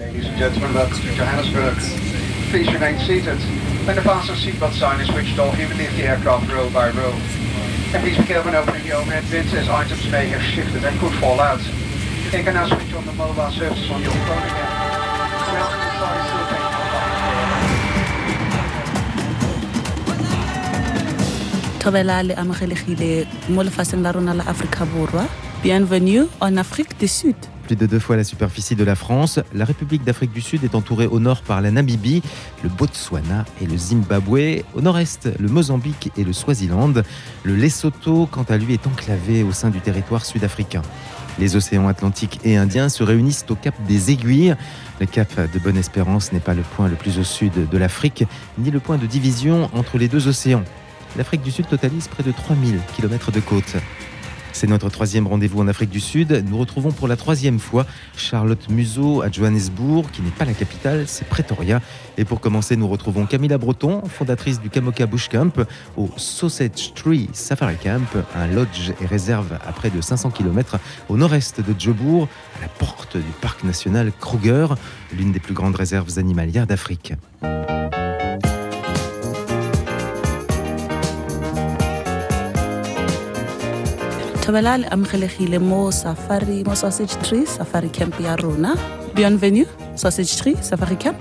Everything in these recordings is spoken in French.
Ladies and gentlemen, welcome to Johannesburg. Please remain seated. When the fasten seatbelt sign is switched off, you leave the aircraft row by row. And please be careful when opening the overhead bins as items may have shifted and could fall out. You can now switch on the mobile services on your phone again. Thobela le amogelegile mo lefatsheng la rona la borwa bienvenue en afrique du sud Plus de deux fois la superficie de la France, la République d'Afrique du Sud est entourée au nord par la Namibie, le Botswana et le Zimbabwe, au nord-est le Mozambique et le Swaziland. Le Lesotho, quant à lui, est enclavé au sein du territoire sud-africain. Les océans Atlantique et Indien se réunissent au cap des Aiguilles. Le cap de Bonne-Espérance n'est pas le point le plus au sud de l'Afrique, ni le point de division entre les deux océans. L'Afrique du Sud totalise près de 3000 km de côte. C'est notre troisième rendez-vous en Afrique du Sud. Nous retrouvons pour la troisième fois Charlotte Museau à Johannesburg, qui n'est pas la capitale, c'est Pretoria. Et pour commencer, nous retrouvons Camilla Breton, fondatrice du Kamoka Bush Camp, au Sausage Tree Safari Camp, un lodge et réserve à près de 500 km au nord-est de Jobourg, à la porte du parc national Kruger, l'une des plus grandes réserves animalières d'Afrique. Mo safari mo sausage tree safari camp ya rona bienvenue sausage tree safari camp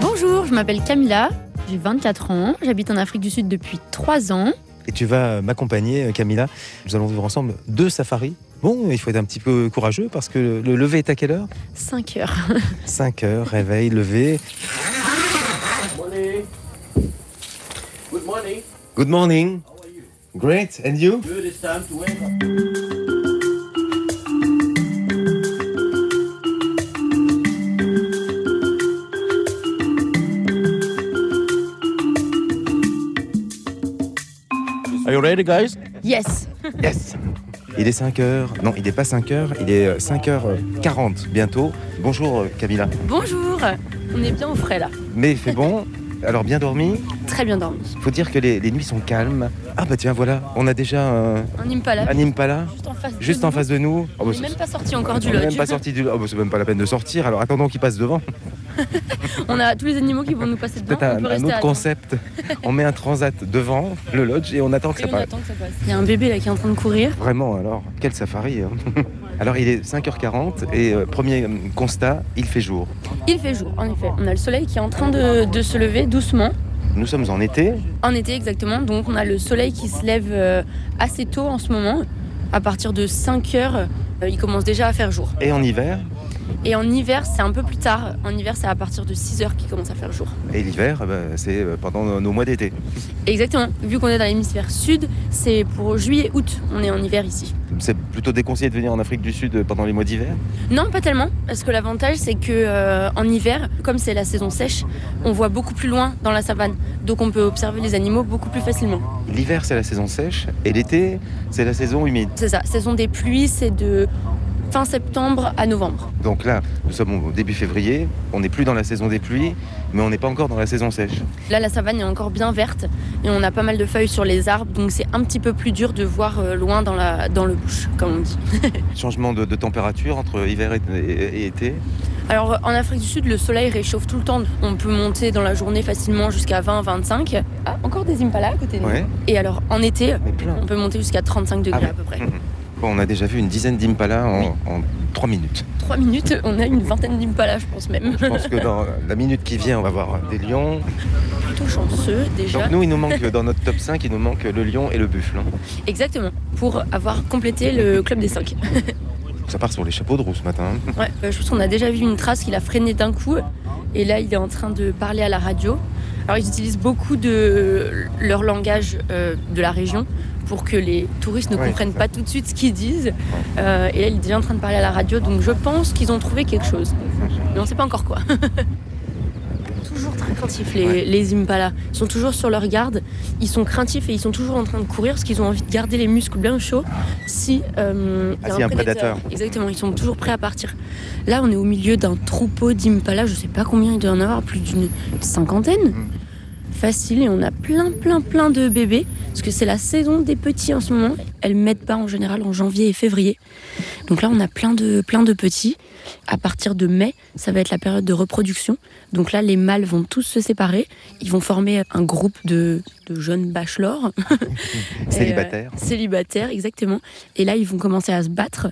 Bonjour, je m'appelle Camilla, j'ai 24 ans, j'habite en Afrique du Sud depuis 3 ans. Et tu vas m'accompagner, Camilla. Nous allons vivre ensemble deux safaris. Bon, il faut être un petit peu courageux parce que le lever est à quelle heure? 5 heures. 5 heures, réveil, lever. Morning. Good morning. Good morning. Great, and you? Good. It's time to wake up. Are you ready, guys? Yes. Yes Il est 5 heures. Non, il n'est pas 5 heures, il est 5h40 bientôt. Bonjour euh, Camilla. Bonjour. On est bien au frais là. Mais il fait bon. Alors bien dormi Très bien dormi. Faut dire que les, les nuits sont calmes. Ah bah tiens, voilà, on a déjà un, Un Impala. un Impala Juste en face. de en nous. face de nous. Oh, bah, On n'est c'est- même pas sorti encore du on lodge. même pas sorti du. Oh, bah, c'est même pas la peine de sortir. Alors attendons qu'il passe devant. On a tous les animaux qui vont nous passer devant. Peut-être on un, un autre concept. on met un transat devant le lodge et on attend que Et ça on passe. attend que ça passe. Il y a un bébé là qui est en train de courir. Vraiment, alors, quel safari hein. Alors il est 5h40 et euh, premier euh, constat, il fait jour. Il fait jour, en effet. On a le soleil qui est en train de, de se lever doucement. Nous sommes en été, En été exactement, donc on a le soleil qui se lève euh, assez tôt en ce moment. À partir de 5 heures, euh, il commence déjà à faire jour. et en hiver. Et en hiver, c'est un peu plus tard. En hiver, c'est à partir de 6 heures qu'il commence à faire jour. Et l'hiver, bah, c'est euh, pendant nos- nos mois d'été. Exactement. Vu qu'on est dans l'hémisphère sud, c'est pour juillet-août. On est en hiver ici. C'est plutôt déconseillé de venir en Afrique du Sud pendant les mois d'hiver? Non, pas tellement. Parce que l'avantage, c'est que euh, en hiver, comme c'est la saison sèche, on voit beaucoup plus loin dans la savane. Donc on peut observer les animaux beaucoup plus facilement. L'hiver, c'est la saison sèche et l'été, c'est la saison humide. C'est ça. Saison des pluies, c'est de fin septembre à novembre. Donc là, nous sommes au début février, on n'est plus dans la saison des pluies, mais on n'est pas encore dans la saison sèche. Là, la savane est encore bien verte et on a pas mal de feuilles sur les arbres, donc c'est un petit peu plus dur de voir euh, loin dans, la, dans le bush, comme on dit. Changement de, de température entre hiver et, et- et été? Alors en Afrique du Sud, le soleil réchauffe tout le temps. On peut monter dans la journée facilement jusqu'à 20-25. Ah, encore des impalas à côté de nous. Ouais, Et alors en été, on peut monter jusqu'à 35 degrés Ah ouais. à peu près. On a déjà vu une dizaine d'impalas en, Oui. en 3 minutes. 3 minutes, on a une vingtaine d'impalas, je pense même. Je pense que dans la minute qui vient, on va voir des lions. Plutôt chanceux déjà. Donc nous, il nous manque dans notre top 5, il nous manque le lion et le buffle. hein. Exactement, pour avoir complété le club des 5. Ça part sur les chapeaux de roue ce matin. hein. Ouais, euh, je pense qu'on a déjà vu une trace qu'il a freiné d'un coup. Et là, il est en train de parler à la radio. Alors, ils utilisent beaucoup de leur langage euh, de la région pour que les touristes ne Ouais, comprennent pas tout de suite ce qu'ils disent. Euh, et là, il est déjà en train de parler à la radio. Donc, je pense qu'ils ont trouvé quelque chose. Mais on ne sait pas encore quoi. toujours très craintifs, les, Ouais. les impalas. Ils sont toujours sur leur garde. Ils sont craintifs et ils sont toujours en train de courir parce qu'ils ont envie de garder les muscles bien chauds si euh, y Ah, a s'il y a un un prédateur. Exactement, ils sont toujours prêts à partir. Là, on est au milieu d'un troupeau d'impalas. Je sais pas combien il doit y en avoir, plus d'une cinquantaine. Mm. Facile, et on a plein, plein, plein de bébés. Parce que c'est la saison des petits en ce moment. Elles mettent pas en général en janvier et février. Donc là, on a plein de, plein de petits. À partir de mai, ça va être la période de reproduction. Donc là, les mâles vont tous se séparer. Ils vont former un groupe de, de jeunes bachelors. Euh, célibataires, exactement. Et là, ils vont commencer à se battre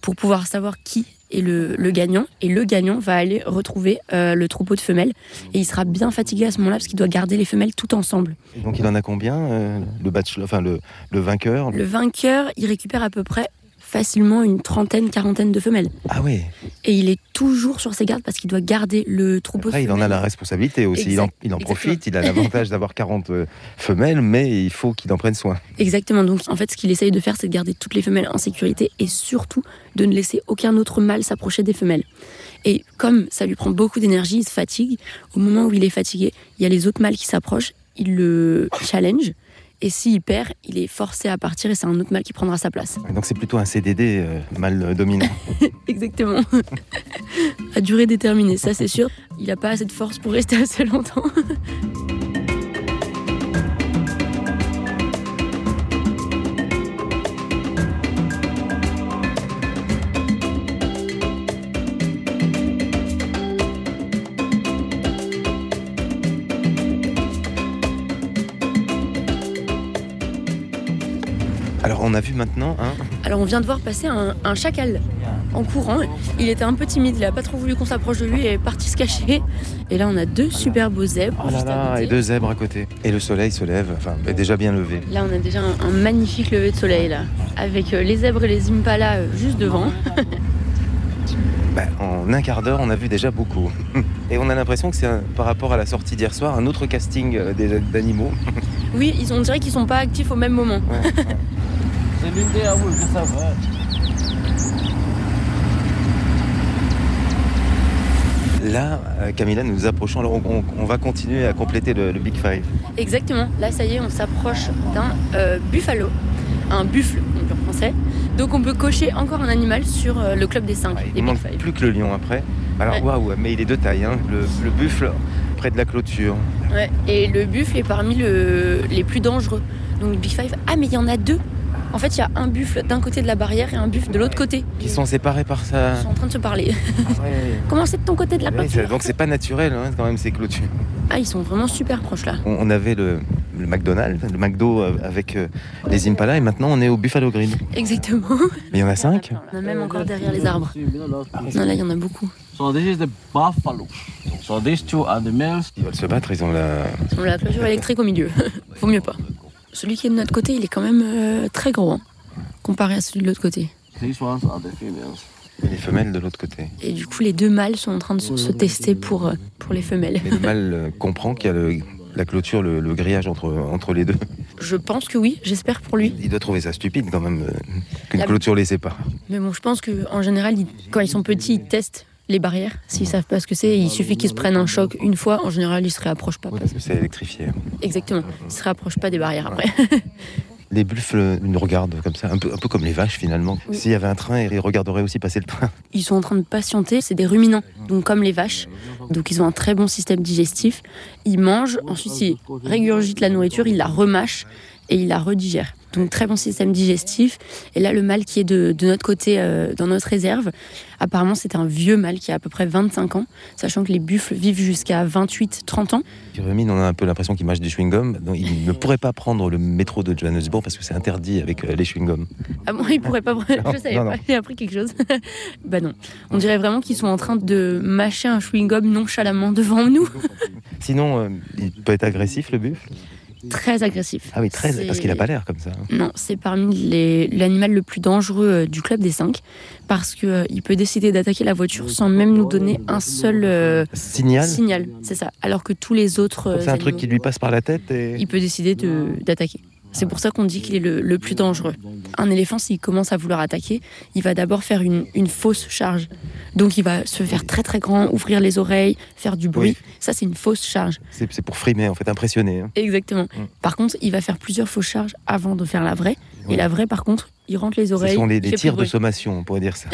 pour pouvoir savoir qui est le, le gagnant. Et le gagnant va aller retrouver euh, le troupeau de femelles. Et il sera bien fatigué à ce moment-là parce qu'il doit garder les femelles tout ensemble. Et donc il en a combien euh, le bachelor, enfin le, le vainqueur? Le vainqueur, il récupère à peu près facilement une trentaine, quarantaine de femelles. Ah oui. Et il est toujours sur ses gardes parce qu'il doit garder le troupeau Après, il en a la responsabilité aussi. Il en, il profite, il a l'avantage d'avoir 40 euh, femelles, mais il faut qu'il en prenne soin. Exactement. Donc, en fait, ce qu'il essaye de faire, c'est de garder toutes les femelles en sécurité et surtout de ne laisser aucun autre mâle s'approcher des femelles. Et comme ça lui prend beaucoup d'énergie, il se fatigue. Au moment où il est fatigué, il y a les autres mâles qui s'approchent, il le challenge. Et s'il perd, il est forcé à partir et c'est un autre mâle qui prendra sa place. Donc c'est plutôt un CDD euh, mal euh, dominant. Exactement. à durée déterminée, ça c'est sûr. Il n'a pas assez de force pour rester assez longtemps. on a vu maintenant, hein, Alors on vient de voir passer un, un chacal en courant. Il était un peu timide, il a pas trop voulu qu'on s'approche de lui et est parti se cacher. Et là on a deux super beaux zèbres. oh là là, et deux zèbres à côté. Et le soleil se lève, enfin est déjà bien levé. Là on a déjà un, un magnifique lever de soleil là, avec euh, les zèbres et les impalas euh, juste devant. Bah, en un quart d'heure, on a vu déjà beaucoup. Et on a l'impression que c'est un- par rapport à la sortie d'hier soir, un autre casting euh, d'animaux. Oui, ils, on dirait qu'ils sont pas actifs au même moment. C'est l'une des avoues, je savais. Là, euh, Camilla, nous nous approchons. Alors on, va continuer à compléter le, le Big Five. Exactement. Là, ça y est, on s'approche d'un euh, buffalo, un buffle donc en français. Donc, on peut cocher encore un animal sur euh, le club des 5, Ouais, il des ne Big manque Five. plus que le lion après. Alors Ouais. waouh, mais il est de taille, hein, le, le buffle près de la clôture. Ouais. Et le buffle est parmi le- les plus dangereux. Donc, Big Five. Ah, mais il y en a deux. En fait, il y a un buffle d'un côté de la barrière et un buffle de l'autre côté. Qui sont séparés par ça. Ils sont en train de se parler. Comment c'est de ton côté de la Ouais, clôture donc c'est pas naturel hein, quand même ces clôtures. Ah, ils sont vraiment super proches là. On, avait le, le McDonald's, le McDo euh, avec euh, les Impala et maintenant on est au Buffalo Grill. Exactement. Mais il y en a cinq On a même encore derrière les arbres. Non, là, il y en a beaucoup. So this is the buffalo. So these two are the males. Ils veulent se battre, ils ont la... On a la clôture électrique au milieu. Faut mieux pas. Celui qui est de notre côté, il est quand même euh, très gros, hein, comparé à celui de l'autre côté. Females. les femelles de l'autre côté. Et du coup, les deux mâles sont en train de se, se tester pour, euh, pour les femelles. Mais le mâle euh, comprend qu'il y a le- la clôture, le, le grillage entre, entre les deux. Je pense que oui, j'espère pour lui. Il doit trouver ça stupide quand même euh, qu'une La- clôture les sépare. Mais bon, je pense qu'en général, ils- quand ils sont petits, ils testent les barrières. S'ils savent pas ce que c'est, il suffit qu'ils se prennent un choc une fois. En général, ils se réapprochent pas. Parce que c'est électrifié. Exactement. Ils se réapprochent pas des barrières après. Les buffles nous regardent comme ça, un peu, un peu comme les vaches finalement. Oui. S'il y avait un train, ils regarderaient aussi passer le train. Ils sont en train de patienter. C'est des ruminants, donc comme les vaches. Donc ils ont un très bon système digestif. Ils mangent, ensuite ils régurgitent la nourriture, ils la remâchent et ils la redigèrent. Donc très bon système digestif. Et là, le mâle qui est de, de notre côté, euh, dans notre réserve, apparemment c'est un vieux mâle qui a à peu près 25 ans, sachant que les buffles vivent jusqu'à 28-30 ans. Jérémy, on a un peu l'impression qu'il mâche du chewing-gum. Donc, il ne pourrait pas prendre le métro de Johannesburg parce que c'est interdit avec euh, les chewing-gums. Ah bon, ils pourraient pas. Je savais non, pas, j'ai appris quelque chose. bah non. On dirait vraiment qu'ils sont en train de mâcher un chewing-gum nonchalamment devant nous. Sinon, euh, il peut être agressif le buffle? Très agressif. Ah oui, très, parce qu'il a pas l'air comme ça. hein. Non, c'est parmi les- l'animal le plus dangereux euh, du club des 5 parce que euh, peut décider d'attaquer la voiture sans même nous donner un seul euh, Signal. signal. C'est ça. Alors que tous les autres. C'est un truc qui lui passe par la tête et. Il peut décider de- d'attaquer. C'est pour ça qu'on dit qu'il est le, le plus dangereux. Un éléphant, s'il commence à vouloir attaquer, il va d'abord faire une, une fausse charge. Donc il va se faire très très grand, ouvrir les oreilles, faire du bruit. Oui. Ça, c'est une fausse charge. C'est pour frimer, en fait, impressionner. hein. Exactement. Mm. Par contre, il va faire plusieurs fausses charges avant de faire la vraie. Oui. Et la vraie, par contre, il rentre les Ce oreilles. sont les, les tirs de sommation, on pourrait dire ça.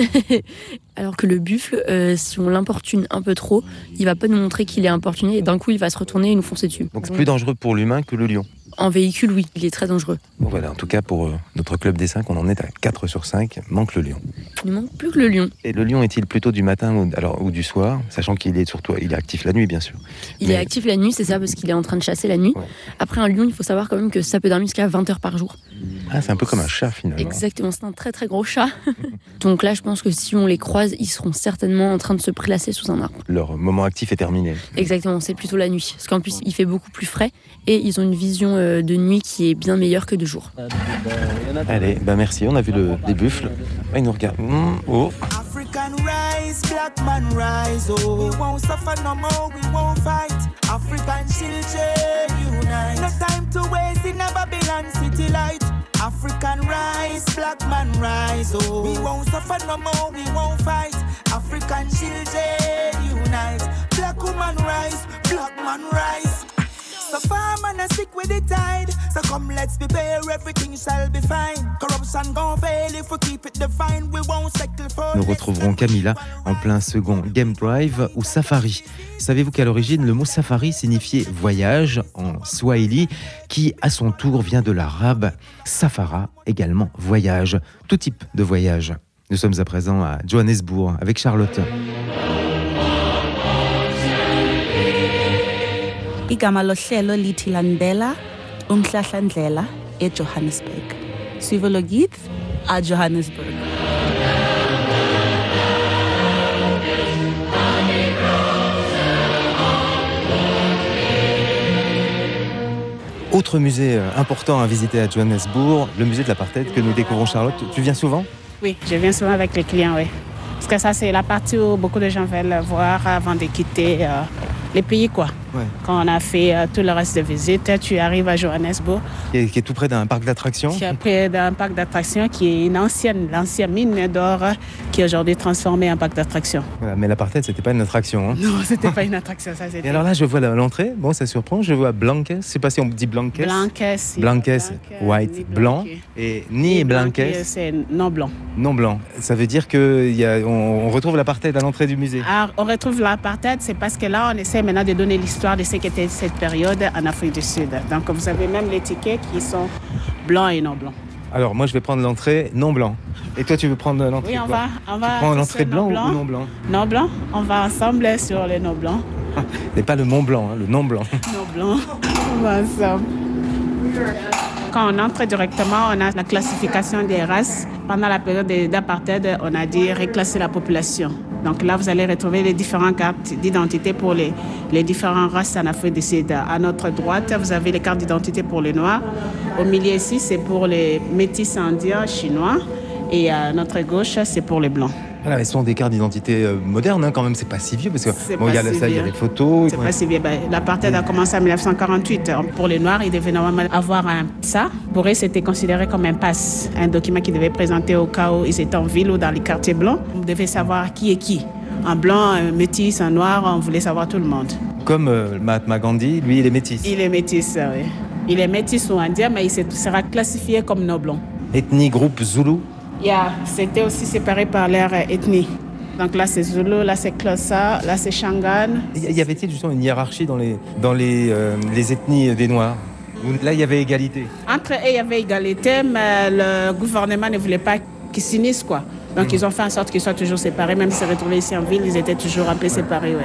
Alors que le buffle, euh, si on l'importune un peu trop, il va pas nous montrer qu'il est importuné et d'un coup il va se retourner et nous foncer dessus. Donc c'est plus dangereux pour l'humain que le lion. En véhicule, oui, il est très dangereux. Bon, voilà, en tout cas, pour euh, notre club des 5, on en est à 4 sur 5. Manque le lion. Il ne manque plus que le lion. Et le lion est-il plutôt du matin ou, alors, ou du soir Sachant qu'il est surtout il est actif la nuit, bien sûr. Il Mais- est actif la nuit, c'est ça, parce qu'il est en train de chasser la nuit. Ouais. Après, un lion, il faut savoir quand même que ça peut dormir jusqu'à 20 heures par jour. Ah, c'est un peu comme un chat finalement. Exactement, c'est un très très gros chat. Donc là, je pense que si on les croise, ils seront certainement en train de se prélasser sous un arbre. Leur moment actif est terminé. Exactement, c'est plutôt la nuit. Parce qu'en plus, il fait beaucoup plus frais et ils ont une vision euh, de nuit qui est bien meilleure que de jour. Allez, bah merci, on a vu le, les buffles. Ah, ils nous regardent. Mmh, oh. African rise, black man rise, oh. We won't suffer no more, we won't fight. African children unite. No time to waste in a Babylon city light. African rise, black man rise, oh. We won't suffer no more, we won't fight. African children unite. Black woman rise, black man rise. So far man I stick with the tide So come let's prepare everything shall be fine Corruption gon' fail if we keep it divine We won't settle for Nous retrouverons Camilla en plein second Game Drive ou Safari. Savez-vous qu'à l'origine, le mot safari signifiait voyage en swahili, qui à son tour vient de l'arabe safara, également voyage, tout type de voyage. Nous sommes à présent à Johannesburg avec Charlotte. Igama lohlelo lithi landela umhlahlandlela ejohannesburg suive lo guide à johannesburg Autre musée euh, important à visiter à Johannesburg, le musée de l'apartheid que nous découvrons Charlotte. Tu viens souvent? Oui, je viens souvent avec les clients, oui. Parce que ça, c'est la partie où beaucoup de gens veulent voir avant de quitter euh, les pays, quoi. Ouais. Quand on a fait euh, tout le reste de visite, tu arrives à Johannesburg, qui est, qui est tout près d'un parc d'attractions. qui est près d'un parc d'attractions qui est une ancienne, l'ancienne mine d'or qui est aujourd'hui transformée en parc d'attractions. Voilà, mais l'apartheid, c'était pas une attraction. hein. Non, c'était pas une attraction, ça Et alors là, je vois l'entrée. Bon, ça surprend. Je vois Blanques. Je sais pas si on dit Blanques. Blanques. Blanques, white, blanc. Et ni Blanques, c'est non blanc. non blanc. Ça veut dire qu'on on retrouve l'apartheid à l'entrée du musée. Alors, on retrouve l'apartheid, c'est parce que là, on essaie maintenant de donner l'histoire de ce qu'était cette période en Afrique du Sud. Donc, vous avez même les tickets qui sont blancs et non blancs. Alors moi, je vais prendre l'entrée non blanc. Et toi, tu veux prendre l'entrée Oui, on blanc va, on va. Tu prends l'entrée blanc ou non blanc Non blanc. On va ensemble sur les non blancs. Mais pas le Mont Blanc, hein, le non blanc. Non blancs. On va ensemble. Quand on entre directement, on a la classification des races. Pendant la période de- d'apartheid, on a dit reclasser la population. Donc là, vous allez retrouver les différentes cartes d'identité pour les, les différentes races en Afrique du Sud. À notre droite, vous avez les cartes d'identité pour les Noirs. Au milieu ici, c'est pour les métis indiens chinois. Et à notre gauche, c'est pour les Blancs. Voilà, ce sont des cartes d'identité euh, modernes hein, quand même. C'est pas si vieux parce que bon, il y a si ça, il y a vieux. les photos. C'est ouais. pas si bien. Ben, L'apartheid a commencé en 1948. Pour les Noirs, ils devaient normalement avoir un ça. Pour eux, c'était considéré comme un pass, un document qu'ils devaient présenter au cas où ils étaient en ville ou dans les quartiers blancs. On devait savoir qui est qui. Un blanc, un métis, un noir, on voulait savoir tout le monde. Comme euh, Mahatma Gandhi, lui, il est métis. Il est métis, oui. Il est métis ou indien, mais il se- sera classifié comme non blanc. Ethnie, groupe Zulu. Yeah, c'était aussi séparé par leur ethnie. Donc là, c'est Zulu, là, c'est Xhosa, là, c'est Shangan. Y avait-il justement une hiérarchie dans les, dans les, euh, les ethnies des Noirs Là, il y avait égalité. Entre eux, il y avait égalité, mais le gouvernement ne voulait pas qu'ils s'unissent, quoi. Donc, ils ont fait en sorte qu'ils soient toujours séparés. Même s'ils se retrouvaient ici en ville, ils étaient toujours un peu séparés, ouais.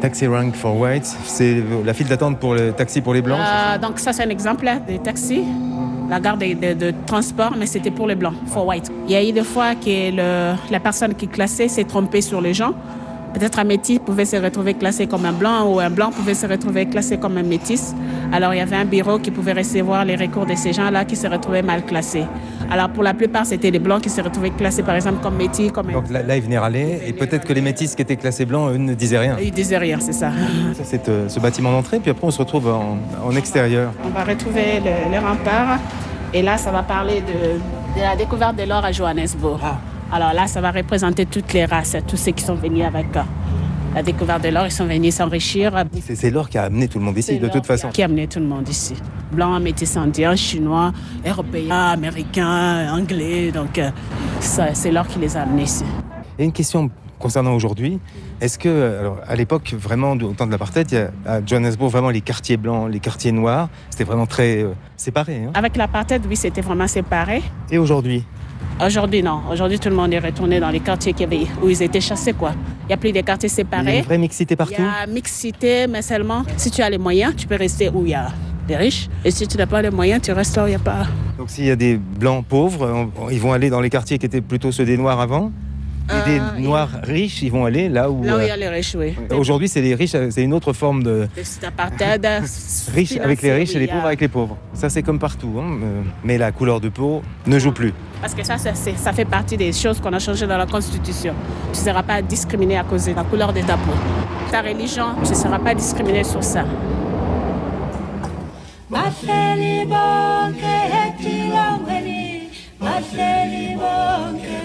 Taxi rank for whites, c'est la file d'attente pour le taxi pour les blancs. Euh, donc, ça, c'est un exemple là, des taxis. La gare de, de- de transport, mais c'était pour les blancs, for white. Il y a eu des fois que le- la personne qui classait s'est trompée sur les gens. Peut-être un métis pouvait se retrouver classé comme un blanc ou un blanc pouvait se retrouver classé comme un métis. Alors il y avait un bureau qui pouvait recevoir les recours de ces gens-là qui se retrouvaient mal classés. Alors pour la plupart, c'était les blancs qui se retrouvaient classés par exemple comme métis, comme. Donc là, là, ils venaient râler, et peut-être que les métis qui étaient classés blancs, eux, ne disaient rien. Ils disaient rien, c'est ça. Ça, c'est euh, ce bâtiment d'entrée, puis après, on se retrouve en, en extérieur. On va retrouver le, le rempart. Et là, ça va parler de, de la découverte de l'or à Johannesburg. Alors là, ça va représenter toutes les races, tous ceux qui sont venus avec euh, la découverte de l'or. Ils sont venus s'enrichir. C'est c'est l'or qui a amené tout le monde ici, de toute façon. Qui a amené tout le monde ici. Blancs, métis indiens, chinois, européens, américains, anglais. Donc, euh, c'est l'or qui les a amenés ici. Et une question concernant aujourd'hui, est-ce que, alors, à l'époque, vraiment, au temps de l'apartheid, il y a à Johannesburg vraiment les quartiers blancs, les quartiers noirs, c'était vraiment très euh, séparé. hein? Avec l'apartheid, oui, c'était vraiment séparé. Et aujourd'hui? Aujourd'hui, non. Aujourd'hui, tout le monde est retourné dans les quartiers qu'il y avait- où ils étaient chassés, quoi. Il n'y a plus des quartiers Il y a séparés. une vraie mixité Il partout y a mixité, mais seulement si tu as les moyens, tu peux rester où il y a des riches. Et si tu n'as pas les moyens, tu restes là où il n'y a pas. Donc s'il y a des blancs pauvres, ils vont aller dans les quartiers qui étaient plutôt ceux des noirs avant. Et Euh, des noirs riches, ils vont aller là où... Là où il y euh, a les riches, oui. Aujourd'hui, c'est les riches, euh, c'est une autre forme de C'est apartheid. riches avec les riches et les pauvres avec les pauvres. Ça, c'est comme partout. hein, euh, Mais la couleur de peau ne joue plus. Parce que ça, ça, ça fait partie des choses qu'on a changées dans la Constitution. Tu ne seras pas discriminé à cause de la couleur de ta peau. Ta religion, tu ne seras pas discriminé sur ça. Bonke bonke bonke bonke.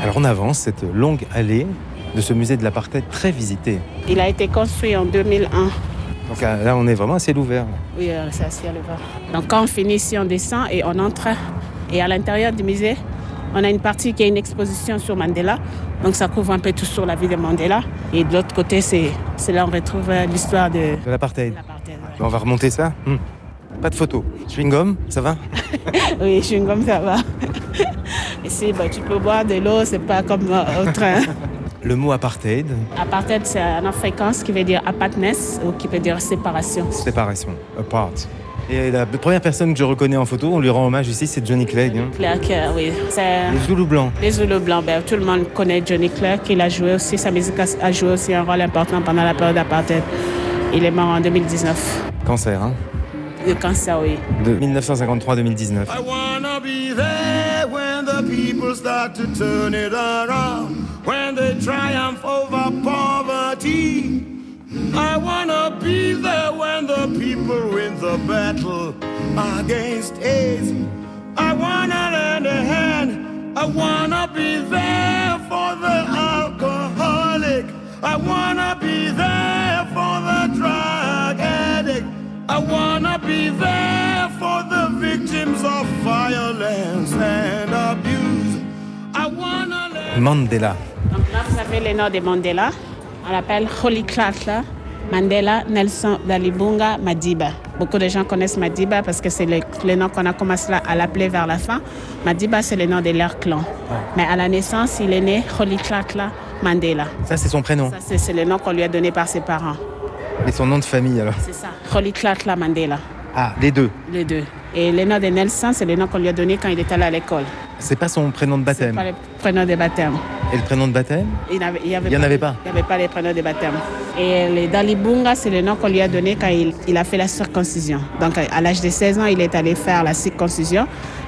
Alors on avance cette longue allée de ce musée de l'apartheid très visité. Il a été construit en 2001. Donc euh, là, on est vraiment à ciel ouvert. Oui, euh, c'est à ciel ouvert. Donc quand on finit ici, on descend et on entre. Et à l'intérieur du musée, on a une partie qui est une exposition sur Mandela. Donc ça couvre un peu tout sur la vie de Mandela. Et de l'autre côté, c'est là où on retrouve euh, l'histoire de De l'apartheid. ouais. On va remonter ça Hmm. Pas de photo. Chewing-gum, ça va? Oui, comme ça va. Ici, bah, tu peux boire de l'eau, c'est pas comme au train. Le mot apartheid, Apartheid, c'est en africain ce qui veut dire apartness ou qui peut dire séparation. séparation, apart. Et la première personne que je reconnais en photo, on lui rend hommage ici, c'est Johnny Clegg. hein. Claire, que, oui, c'est Les Zoulous blancs. les Zoulous blancs. Ben, tout le monde connaît Johnny Clark. Il a joué aussi, sa musique a- a joué aussi un rôle important pendant la période d'apartheid. Il est mort en 2019. Cancer, hein Le cancer, oui. De 1953-2019. Start to turn it around, when they triumph over poverty. I wanna be there when the people win the battle against AIDS. I wanna lend a hand. I wanna be there for the alcoholic. I wanna be there for the drug addict. I wanna be there for the victims of violence Mandela. Donc là, vous avez les noms de Mandela. On l'appelle Holy Klatla, Mandela, Nelson Dalibunga, Madiba. Beaucoup de gens connaissent Madiba parce que c'est le, le nom qu'on a commencé à l'appeler vers la fin. Madiba, c'est le nom de leur clan. Mais à la naissance, il est né Holy Klatla Mandela. Ça, c'est son prénom. Ça, c'est c'est le nom qu'on lui a donné par ses parents. Et son nom de famille, alors C'est ça. Holy Klatla Mandela, Ah, les deux. les deux. Et le nom de Nelson, c'est le nom qu'on lui a donné quand il est allé à l'école. C'est pas son prénom de baptême. pas le prénom de baptême. Et le prénom de baptême Il n'y avait, il y avait Il y en avait pas. Il n'y avait pas les prénoms de baptême. Et le Dalibunga, c'est le nom qu'on lui a donné quand il, il a fait la circoncision. Donc, à l'âge de 16 ans, il est allé faire la circoncision.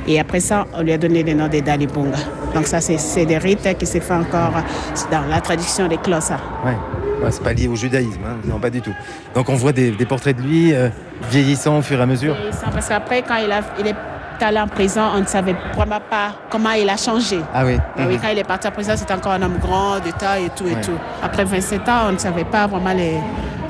Et après ça, on lui a donné le nom de Dalibunga. Donc, ça, c'est des rites qui se font encore dans la tradition des Xhosa. Ouais. Ouais, c'est pas lié au judaïsme, hein. non, pas du tout. Donc on voit des, des portraits de lui euh, vieillissant au fur et à mesure. Ça, Parce qu'après, quand il, a, il est allé en prison, on ne savait vraiment pas comment il a changé. Ah oui. Et oui, quand il est parti en prison, c'était encore un homme grand, de taille et tout et Ouais. tout. Après 27 ans, on ne savait pas vraiment les,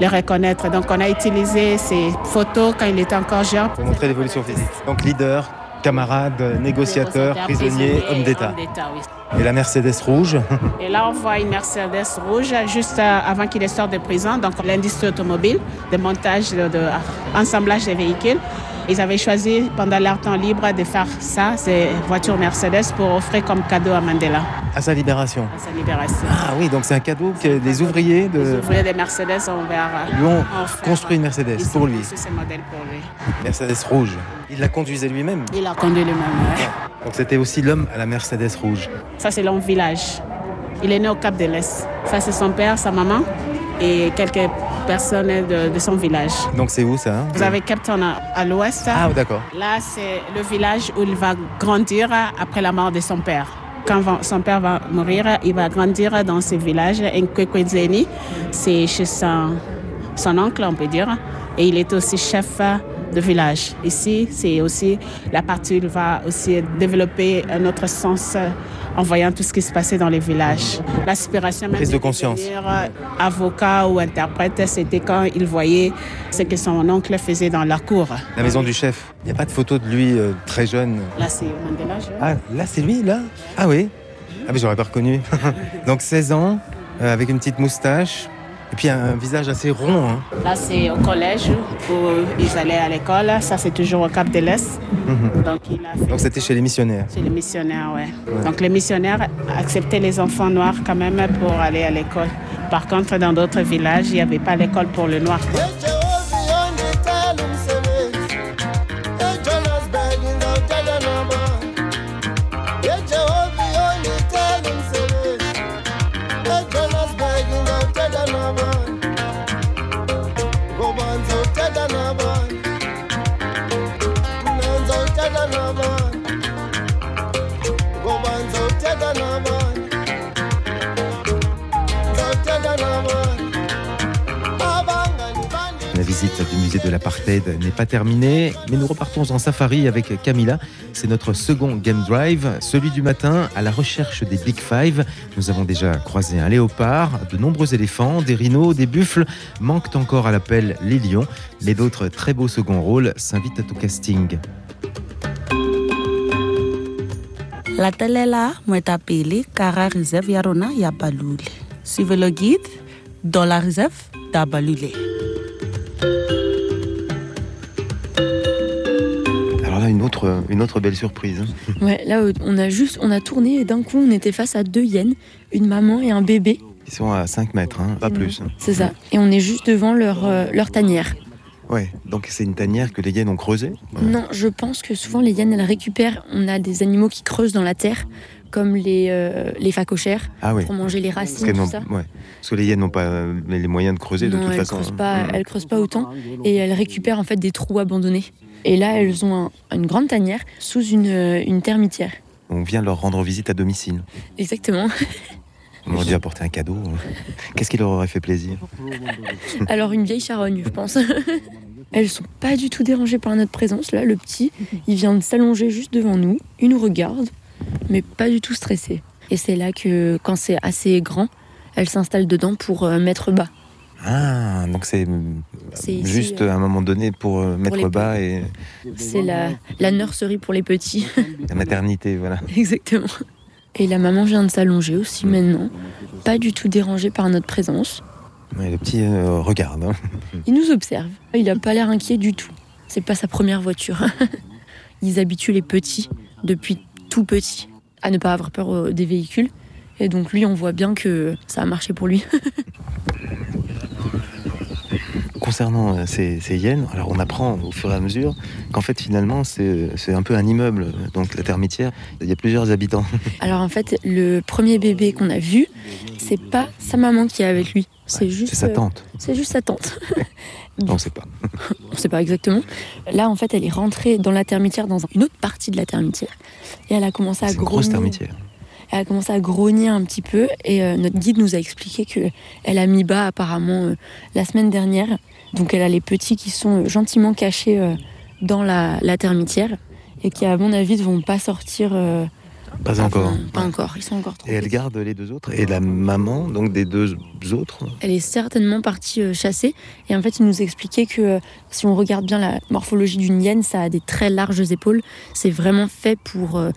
les reconnaître. Donc, on a utilisé ces photos quand il était encore jeune. Pour montrer l'évolution physique. Donc leader, camarade, négociateur, prisonnier, homme d'État. oui. Et la Mercedes rouge. Et là, on voit une Mercedes rouge juste euh, avant qu'il sorte de prison. Donc, l'industrie automobile, de montage, de, de assemblage des véhicules. Ils avaient choisi pendant leur temps libre de faire ça, ces voitures Mercedes, pour offrir comme cadeau à Mandela à sa libération. à sa libération. Ah oui, donc c'est un cadeau que les ouvriers Les de... ouvriers des Mercedes ont vers, lui ont construit une Mercedes Ici, pour lui. le modèle pour lui. Mercedes rouge. Il la conduisait lui-même. Il a conduit lui-même. ouais. Donc c'était aussi l'homme à la Mercedes rouge. Ça, c'est leur village. Il est né au Cap de l'Est. Ça, c'est son père, sa maman et quelques personnes de, de son village. Donc c'est où ça hein? Vous avez Cape Town à, à l'ouest. Ah d'accord. Là, c'est le village où il va grandir après la mort de son père. Quand son père va mourir, il va grandir dans ce village, Nkwekwezeni. C'est chez son, son oncle, on peut dire. Et il est aussi chef de village. Ici, c'est aussi la partie où il va aussi développer un autre sens en voyant tout ce qui se passait dans les villages. L'aspiration même Prise de conscience. devenir, avocat ou interprète, c'était quand il voyait ce que son oncle faisait dans la cour. La maison du chef. Il n'y a pas de photo de lui euh, très jeune. Là, c'est Mandela. je- Ah, là, c'est lui, là? Ah oui? Ah, mais j'aurais pas reconnu. Donc 16 ans, euh, avec une petite moustache, et puis un, visage assez rond. hein. Là, c'est au collège où ils allaient à l'école. Ça, c'est toujours au Cap de l'Est. Mhm. Fait- Donc c'était chez les missionnaires. C'est les missionnaires, ouais. Donc les missionnaires acceptaient les enfants noirs quand même pour aller à l'école. Par contre, dans d'autres villages, il n'y avait pas l'école pour le noir. L'apartheid n'est pas terminée, mais nous repartons en safari avec Camilla. C'est notre second game drive, celui du matin à la recherche des Big Five. Nous avons déjà croisé un léopard, de nombreux éléphants, des rhinos, des buffles. Manquent encore à l'appel les lions, mais d'autres très beaux seconds rôles s'invitent au casting. latelela moetapele ka ga reserve ya rona ya balule suivez le guide dans la réserve da autre, une autre belle surprise. hein. Ouais, là, euh, on a juste, on a tourné et d'un coup, on était face à deux hyènes, une maman et un bébé. Ils sont à 5 mètres, hein, pas plus. hein. C'est ça. Et on est juste devant leur, euh, leur tanière. Ouais, donc c'est une tanière que les hyènes ont creusée? Non, je pense que souvent les hyènes, elles récupèrent. On a des animaux qui creusent dans la terre, comme les, euh, les phacochères, Ah oui. pour manger les racines, tout ça. ouais. Parce que les hyènes n'ont pas euh, les moyens de creuser de toute elles façon. creusent hein. pas, Mm. elles creusent pas autant et elles récupèrent en fait des trous abandonnés. Et là, elles ont un- une grande tanière sous une, euh, une termitière. On vient leur rendre visite à domicile. Exactement. On aurait dû apporter un cadeau. Qu'est-ce qui leur aurait fait plaisir? Alors une vieille charogne, je pense. Elles sont pas du tout dérangées par notre présence. Là, le petit, il vient de s'allonger juste devant nous. Il nous regarde, mais pas du tout stressé. Et c'est là que, quand c'est assez grand, elle s'installe dedans pour euh, mettre bas. Ah, donc c'est euh, ici, juste euh, à un moment donné pour euh, mettre bas et C'est la, la nurserie pour les petits. la maternité, voilà. Exactement. Et la maman vient de s'allonger aussi maintenant. Pas du tout dérangée par notre présence. Ouais, le petit euh, regarde. hein. Il nous observe. Il a pas l'air inquiet du tout. C'est pas sa première voiture. Ils habituent les petits depuis tout petit à ne pas avoir peur euh, des véhicules. Et donc lui, on voit bien que ça a marché pour lui. Concernant euh, ces, ces hyènes, alors on apprend au fur et à mesure qu'en fait finalement c'est c'est un peu un immeuble, donc la termitière, il y a plusieurs habitants. Alors en fait, le premier bébé qu'on a vu, c'est pas sa maman qui est avec lui. C'est juste. Sa euh, tante, C'est juste sa tante. on ne sait pas. on sait pas exactement. Là, en fait, elle est rentrée dans la termitière, dans une autre partie de la termitière. Et elle a commencé à C'est une grosse grogner. termitière. Elle a commencé à grogner un petit peu et euh, notre guide nous a expliqué que elle a mis bas apparemment euh, la semaine dernière. Donc elle a les petits qui sont euh, gentiment cachés euh, dans la, la termitière et qui à mon avis ne vont pas sortir. Pas encore. avant- Pas encore. Ils sont encore trop. Et elle garde les deux autres et la maman donc des deux autres. Elle est certainement partie euh, chasser et en fait il nous expliquait que euh, si on regarde bien la morphologie d'une hyène, ça a des très larges épaules. C'est vraiment fait pour euh,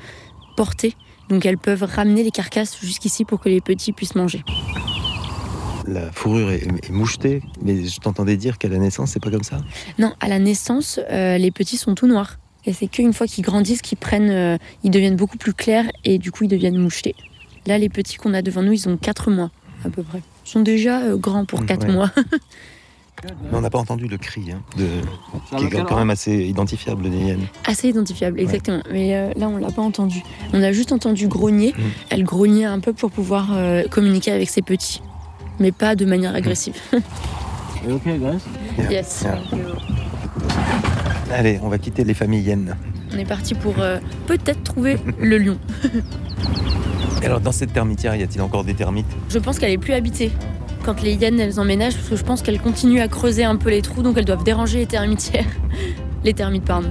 porter. Donc elles peuvent ramener les carcasses jusqu'ici pour que les petits puissent manger. La fourrure est, est mouchetée, mais je t'entendais dire qu'à la naissance c'est pas comme ça? Non, à la naissance, euh, les petits sont tout noirs. Et c'est qu'une fois qu'ils grandissent qu'ils prennent, euh, ils deviennent beaucoup plus clairs et du coup ils deviennent mouchetés. Là, les petits qu'on a devant nous, ils ont 4 mois à peu près. Ils sont déjà euh, grands pour Mm, 4 ouais. mois. Mais on n'a pas entendu le cri, hein, de, qui est quand même assez identifiable des hyènes. Assez identifiable, exactement. Mais euh, là, on l'a pas entendu. On a juste entendu grogner. Mm. Elle grognait un peu pour pouvoir euh, communiquer avec ses petits. Mais pas de manière agressive. You okay, guys? yes. Yeah. Allez, on va quitter les familles hyènes. On est parti pour euh, peut-être trouver le lion. Alors dans cette termitière, y a-t-il encore des termites? Je pense qu'elle est plus habitée quand les hyènes elles emménagent parce que je pense qu'elles continuent à creuser un peu les trous donc elles doivent déranger les termitières. Les termites, pardon.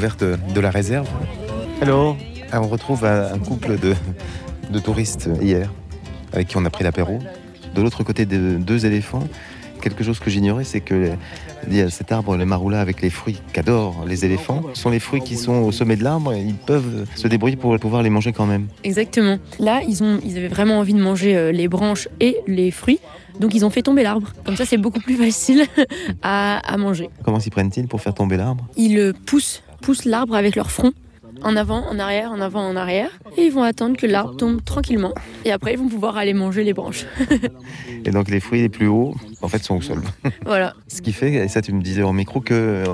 Découverte de la réserve. Alors, on retrouve un couple de, de touristes hier avec qui on a pris l'apéro. De l'autre côté, de deux éléphants. Quelque chose que j'ignorais, c'est que il y a cet arbre, le maroula, avec les fruits qu'adorent les éléphants. Ce sont les fruits qui sont au sommet de l'arbre et ils peuvent se débrouiller pour pouvoir les manger quand même. Exactement. Là, ils, ont, ils avaient vraiment envie de manger euh, les branches et les fruits. Donc ils ont fait tomber l'arbre. Comme ça, c'est beaucoup plus facile à, à manger. Comment s'y prennent-ils pour faire tomber l'arbre? Ils poussent, poussent l'arbre avec leur front en avant, en arrière, en avant, en arrière. Et ils vont attendre que l'arbre tombe tranquillement. Et après, ils vont pouvoir aller manger les branches. Et donc les fruits les plus hauts, en fait, sont au sol. voilà, Ce qui fait, et ça tu me disais en micro, que euh,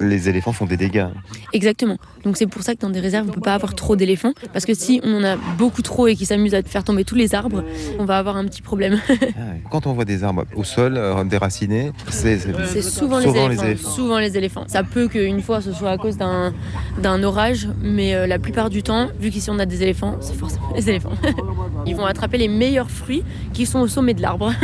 les éléphants font des dégâts. exactement. Donc c'est pour ça que dans des réserves, on peut pas avoir trop d'éléphants. Parce que si on en a beaucoup trop et qu'ils s'amusent à faire tomber tous les arbres, on va avoir un petit problème. Ah. Quand on voit des arbres au sol, euh, déracinés, c'est c'est- C'est souvent, les, éléphants, Souvent les éléphants. Ça peut qu'une fois ce soit à cause d'un orage, mais euh, la plupart du temps, vu qu'ici on a des éléphants, c'est forcément les éléphants. Ils vont attraper les meilleurs fruits qui sont au sommet de l'arbre.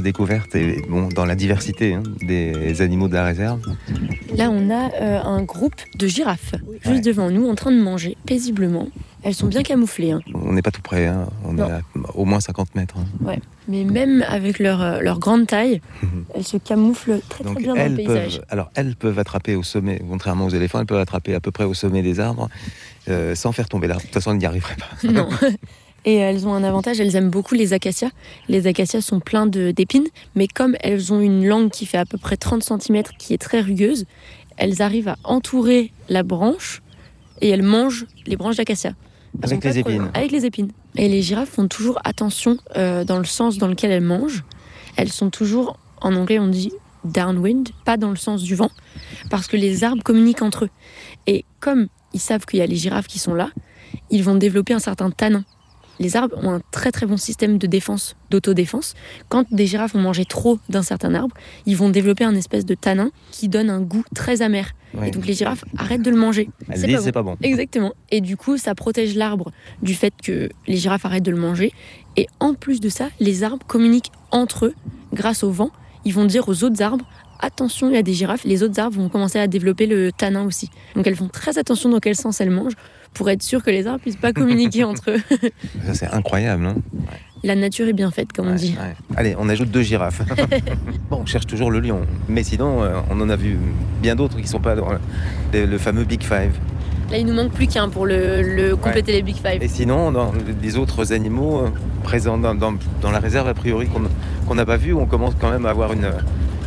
découverte, et bon, dans la diversité hein, des animaux de la réserve. Là, on a euh, un groupe de girafes juste Ouais. devant nous en train de manger paisiblement. Elles sont bien camouflées. hein. On n'est pas tout près, hein. on Non. est à au moins 50 mètres. Mais même avec leur, euh, leur grande taille, elles se camouflent très, très bien dans le paysage. peuvent, alors elles peuvent attraper au sommet, contrairement aux éléphants, elles peuvent attraper à peu près au sommet des arbres euh, sans faire tomber l'arbre. De toute façon, elles n'y arriveraient pas. Non. Et elles ont un avantage, elles aiment beaucoup les acacias. Les acacias sont pleins d'épines, mais comme elles ont une langue qui fait à peu près 30 cm, qui est très rugueuse, elles arrivent à entourer la branche et elles mangent les branches d'acacia. Avec les épines. Avec les épines. Et les girafes font toujours attention euh, dans le sens dans lequel elles mangent. Elles sont toujours, en anglais on dit downwind, pas dans le sens du vent, parce que les arbres communiquent entre eux. Et comme ils savent qu'il y a les girafes qui sont là, ils vont développer un certain tanin. Les arbres ont un très très bon système de défense, d'autodéfense. Quand des girafes ont mangé trop d'un certain arbre, ils vont développer un espèce de tanin qui donne un goût très amer. Ouais. Et donc les girafes arrêtent de le manger. Elles disent c'est pas bon. Exactement. Et du coup, ça protège l'arbre du fait que les girafes arrêtent de le manger. Et en plus de ça, les arbres communiquent entre eux grâce au vent. Ils vont dire aux autres arbres attention, il y a des girafes. Les autres arbres vont commencer à développer le tanin aussi. Donc elles font très attention dans quel sens elles mangent pour être sûr que les arbres puissent pas communiquer entre eux. Ça, c'est incroyable. hein. La nature est bien faite, comme on dit. ouais. Allez, on ajoute deux girafes. bon, on cherche toujours le lion. Mais sinon, euh, on en a vu bien d'autres qui ne sont pas dans le, le fameux Big Five. Là, il nous manque plus qu'un pour le, le compléter les Big Five. Et sinon, dans les autres animaux euh, présents dans, dans- dans la réserve, a priori, qu'on qu'on n'a pas vu, on commence quand même à avoir une,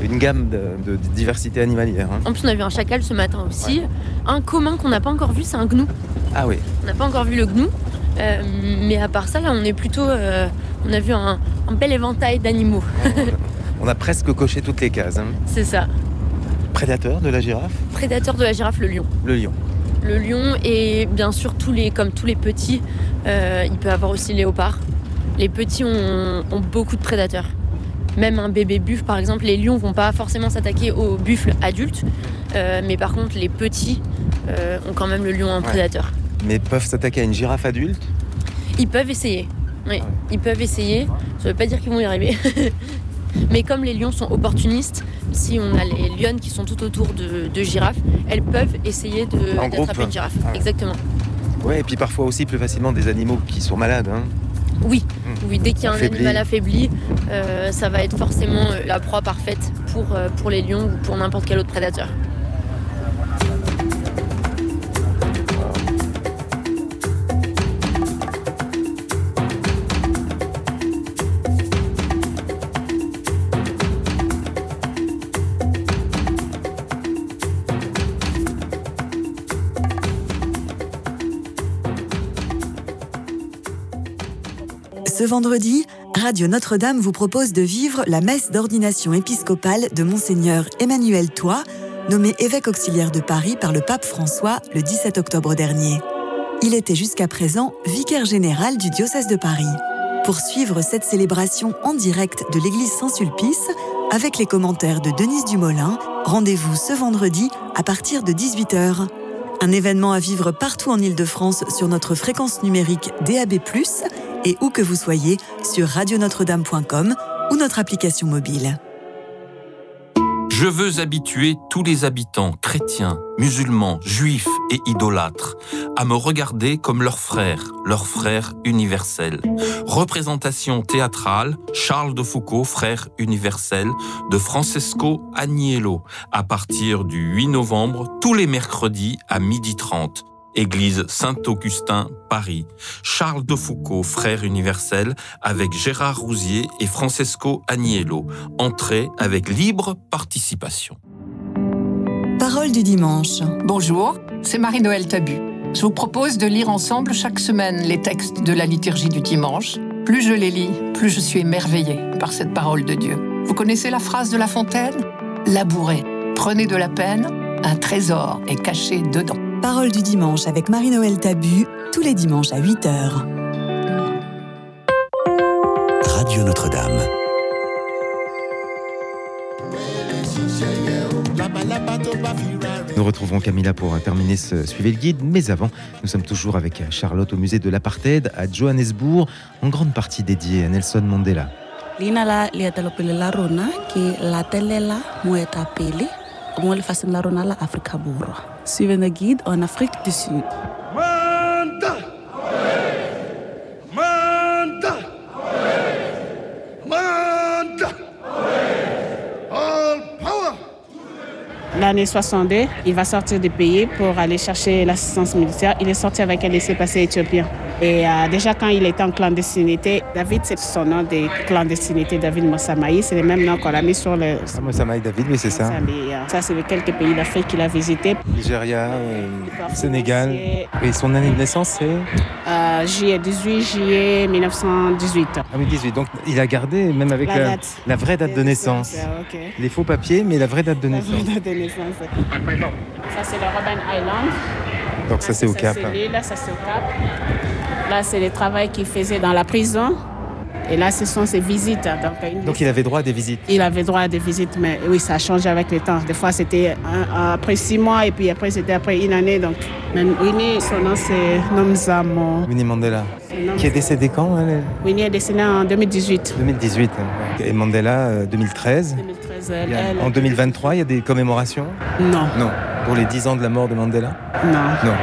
une gamme de, de diversité animalière. hein. En plus, on a vu un chacal ce matin aussi. Un commun qu'on n'a pas encore vu, c'est un gnou. Ah oui, On n'a pas encore vu le gnou. Euh, mais à part ça, là, on est plutôt. euh, on a vu un, un bel éventail d'animaux. on a presque coché toutes les cases. hein. C'est ça. Prédateur de la girafe, Prédateur de la girafe, le lion. le lion. Le lion et bien sûr, tous les, comme tous les petits, euh, il peut avoir aussi léopard. Les petits ont, ont beaucoup de prédateurs. Même un bébé buffle, par exemple, les lions vont pas forcément s'attaquer aux buffles adultes, euh, mais par contre, les petits euh, ont quand même le lion en prédateur. Mais peuvent s'attaquer à une girafe adulte? Ils peuvent essayer. Oui, ils peuvent essayer. Ça veut pas dire qu'ils vont y arriver. Mais comme les lions sont opportunistes, si on a les lionnes qui sont tout autour de, de girafes, elles peuvent essayer d'attraper une girafe. Ah ouais. Exactement. Ouais, et puis parfois aussi plus facilement des animaux qui sont malades. hein. Oui, oui dès qu'il y a un Affaibli. animal affaibli, euh, ça va être forcément euh, la proie parfaite pour, euh, pour les lions ou pour n'importe quel autre prédateur. Vendredi, Radio Notre-Dame vous propose de vivre la messe d'ordination épiscopale de Monseigneur Emmanuel Toit, nommé évêque auxiliaire de Paris par le pape François le 17 octobre dernier. Il était jusqu'à présent vicaire général du diocèse de Paris. Pour suivre cette célébration en direct de l'église Saint-Sulpice, avec les commentaires de Denise Dumoulin, rendez-vous ce vendredi à partir de 18h. Un événement à vivre partout en Ile-de-France sur notre fréquence numérique DAB+, et où que vous soyez sur radionotre-dame.com ou notre application mobile. Je veux habituer tous les habitants, chrétiens, musulmans, juifs et idolâtres, à me regarder comme leurs frères, leurs frères universels. Représentation théâtrale, Charles de Foucault, frère universel, de Francesco Agnello, à partir du 8 novembre, tous les mercredis à 12h30. Église Saint-Augustin, Paris. Charles de Foucault, frère universel, avec Gérard Rousier et Francesco Agnello. Entrée avec libre participation. Parole du dimanche. Bonjour, c'est Marie-Noël Tabu. Je vous propose de lire ensemble chaque semaine les textes de la liturgie du dimanche. Plus je les lis, plus je suis émerveillée par cette parole de Dieu. Vous connaissez la phrase de La Fontaine? Labourez, prenez de la peine, un trésor est caché dedans. Parole du dimanche avec Marie-Noël Tabu, tous les dimanches à 8h. Radio Notre-Dame. Nous retrouvons Camilla pour terminer ce Suivez le guide, mais avant, nous sommes toujours avec Charlotte au musée de l'apartheid à Johannesburg, en grande partie dédiée à Nelson Mandela. Mo lefatsheng la rona la aforika borwa suivant the guide en afrique du sud Manda! Manda! Manda! All power! L'année 62, il va sortir du pays pour aller chercher l'assistance militaire. Il est sorti avec un laissez-passer éthiopien. Et euh, déjà quand il était en clandestinité, David, c'est son nom de clandestinité, David Mossamaï, c'est le même nom qu'on a mis sur le... Samaï David, oui, c'est ça. Euh, ça, c'est les quelques pays d'Afrique qu'il a visités. Nigeria, euh, Sénégal. Et son année de naissance, c'est Euh, juillet, 18 juillet 1918. Ah oui, 18. Donc il a gardé, même avec La la, date. la vraie date de naissance. Les faux papiers, mais la vraie date de La naissance. date de naissance. Ça, c'est le Robben Island. Donc ça, c'est au Cap. c'est l'île, ça c'est au Cap. Là, c'est le travail qu'il faisait dans la prison. Et là, ce sont ses visites. Donc, Donc il avait droit à des visites. il avait droit à des visites, mais oui, ça a changé avec le temps. Des fois, c'était après six mois, et puis après, c'était après une année. Donc, même Winnie, son nom, c'est Nomzamo. Winnie Mandela. Qui est décédé quand elle Winnie est décédée en 2018. 2018. Et Mandela, euh, 2013. 2013, elle, Il y a- elle- En 2023, il y a des commémorations? Non. Non. Pour les 10 ans de la mort de Mandela? Non. Non.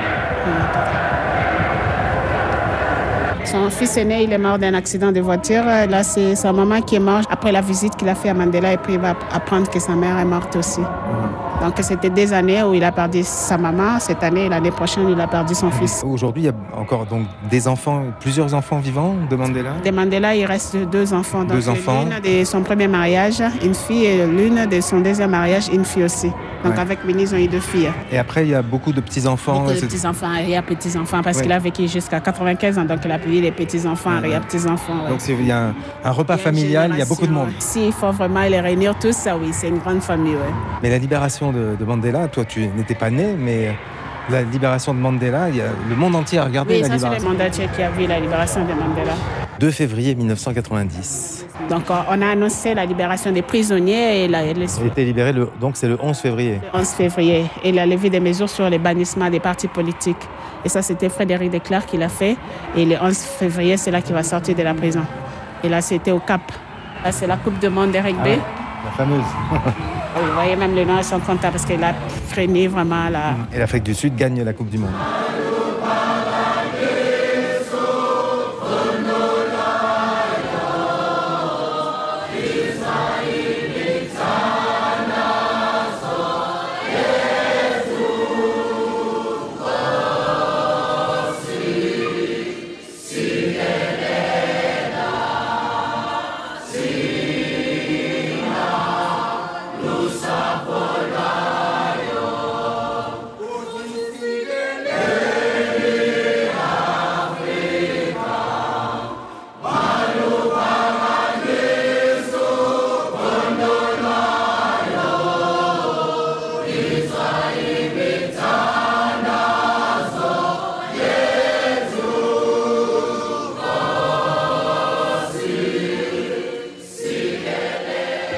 Son fils aîné, il est mort d'un accident de voiture. Là, c'est sa maman qui est morte après la visite qu'il a fait à Mandela et puis il va apprendre que sa mère est morte aussi. Donc, c'était des années où il a perdu sa maman. Cette année, l'année prochaine, il a perdu son fils. Aujourd'hui, il y a encore donc des enfants, plusieurs enfants vivants de Mandela? De Mandela, il reste deux enfants. Donc, Deux enfants. L'une de son premier mariage, une fille, et l'une de son deuxième mariage, une fille aussi. Donc, Ouais. avec Winnie, ils ont eu deux filles. Et après, il y a beaucoup de petits-enfants. Beaucoup de petits-enfants, arrière-petits-enfants, parce Ouais. qu'il a vécu jusqu'à 95 ans, donc il a payé les petits-enfants, Ouais. arrière-petits-enfants. ouais. Donc c'est- il y a un, un repas familial, il y a beaucoup de monde. S'il faut vraiment les réunir tous, ça oui, c'est une grande famille. Ouais. Mais la libération de, de Mandela, toi tu n'étais pas né, mais la libération de Mandela, il y a le monde entier a regardé Oui, la ça c'est le libération. monde entier qui a vu la libération de Mandela. 2 février 1990. Donc on a annoncé la libération des prisonniers et la, le Il a été libéré, le, donc c'est le 11 février. 11 février et la levée des mesures sur le bannissement des partis politiques. Et ça, c'était Frédéric Declercq qui l'a fait. Et le 11 février, c'est là qu'il va sortir de la prison. Et là, c'était au Cap. Là, c'est la Coupe du Monde de rugby. Ah, la fameuse. Vous voyez même le nom, ils sont contents parce qu'il a freiné vraiment la... Et l'Afrique du Sud gagne la Coupe du Monde.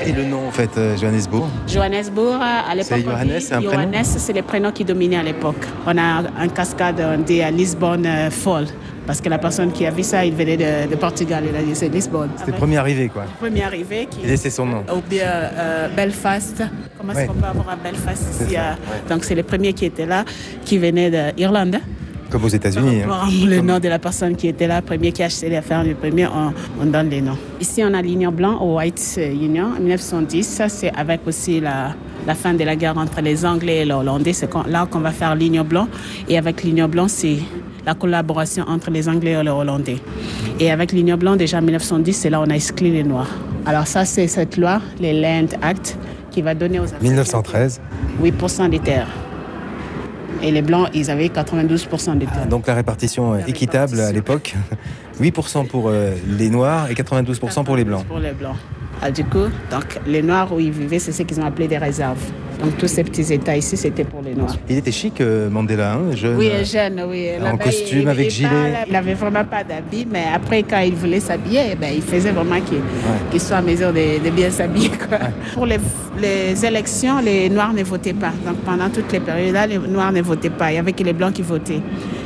Et le nom, en fait, euh, Johannesburg Johannesburg, à l'époque, C'est Johannes, c'est un prénom Johannes, c'est les prénoms qui dominaient à l'époque. On a un cascade, on dit à Lisbonne euh, Fall, parce que la personne qui a vu ça, il venait de, de Portugal, il a dit c'est Lisbonne. C'était le premier arrivé, quoi. Premier arrivé qui Il laissait son nom. ou bien euh, Belfast. Comment est-ce qu'on peut avoir à Belfast C'est ici euh, ouais. Donc c'est le premier qui était là, qui venait d'Irlande. Comme aux États-Unis. hein. Le nom de la personne qui était là, premier qui a acheté les affaires, le premier, on, on donne les noms. Ici, on a l'Union blanc au White Union en 1910. Ça, c'est avec aussi la, la fin de la guerre entre les Anglais et les Hollandais. C'est là qu'on va faire l'Union blanc. Et avec l'Union blanc, c'est la collaboration entre les Anglais et les Hollandais. Et avec l'Union blanc, déjà en 1910, c'est là où on a exclu les Noirs. Alors ça, c'est cette loi, les Land Act, qui va donner aux Africains 1913. 8% des terres. Et les Blancs, ils avaient 92% des terres. Donc la répartition équitable à l'époque. 8% pour euh, les Noirs et 92% pour les Blancs. Pour les Blancs. Ah, du coup, donc, les Noirs où ils vivaient, c'est ce qu'ils ont appelé des réserves. Donc tous ces petits États ici, c'était pour les Noirs. Il était chic, euh, Mandela, hein, jeune. Oui, euh, jeune, oui. en costume, il- avec il gilet. Il n'avait vraiment pas d'habits, mais après, quand il voulait s'habiller, eh ben, il faisait vraiment qu'il soit à mesure de, de bien s'habiller. Pour les, les élections, les Noirs ne votaient pas. Donc pendant toutes les périodes-là, les Noirs ne votaient pas. Il n'y avait que les Blancs qui votaient.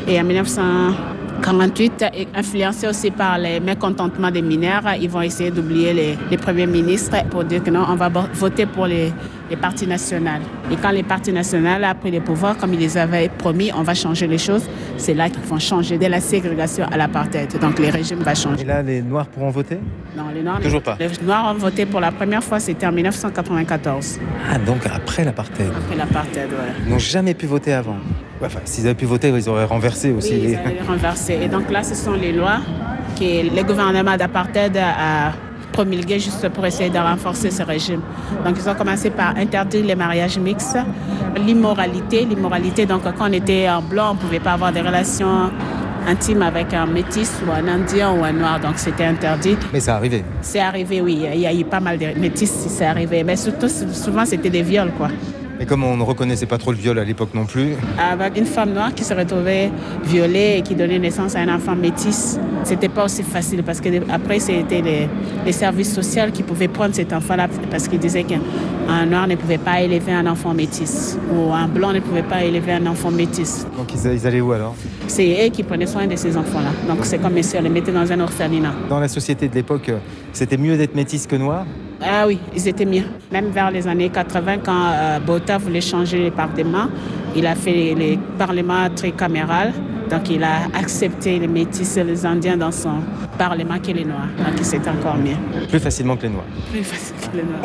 Et en 1948, et influencés aussi par les mécontentements des mineurs, ils vont essayer d'oublier les, les premiers ministres pour dire que non, on va voter pour les, les partis nationaux. Et quand les partis nationaux ont pris les pouvoirs, comme ils les avaient promis, on va changer les choses, c'est là qu'ils vont changer de la ségrégation à l'apartheid. Donc les régimes vont changer. Et là, les Noirs pourront voter? Non, les Noirs, Toujours pas. Les Noirs ont voté pour la première fois, c'était en 1994, Ah, donc après l'apartheid. après l'apartheid. ouais. Ils n'ont jamais pu voter avant. Enfin, s'ils avaient pu voter, ils auraient renversé aussi. Oui, les- ils allaient les renverser. Et donc là, ce sont les lois que le gouvernement d'apartheid a promulguées juste pour essayer de renforcer ce régime. Donc ils ont commencé par interdire les mariages mixtes, l'immoralité. L'immoralité, donc quand on était en blanc, on ne pouvait pas avoir des relations intimes avec un métis ou un indien ou un noir, donc c'était interdit. Mais ça arrivait. C'est arrivé, oui. Il y a eu pas mal de métis, c'est arrivé. Mais surtout, souvent, c'était des viols, quoi. Mais comme on ne reconnaissait pas trop le viol à l'époque non plus, avec une femme noire qui se retrouvait violée et qui donnait naissance à un enfant métis. C'était pas aussi facile parce que après c'était les, les services sociaux qui pouvaient prendre cet enfant-là parce qu'ils disaient qu'un noir ne pouvait pas élever un enfant métis ou un blanc ne pouvait pas élever un enfant métis. donc ils, ils allaient où alors? C'est eux qui prenaient soin de ces enfants-là. Donc c'est comme si on les mettait dans un orphelinat. Dans la société de l'époque, euh, c'était mieux d'être métis que noir Ah oui, ils étaient mieux. Même vers les années 80, quand euh, Botha voulait changer les parlements, il a fait les, les parlements tricaméral. Donc il a accepté les métis et les indiens dans son parlement que les noirs. Donc c'est encore mieux. plus facilement que les noirs. Plus facile que les noirs.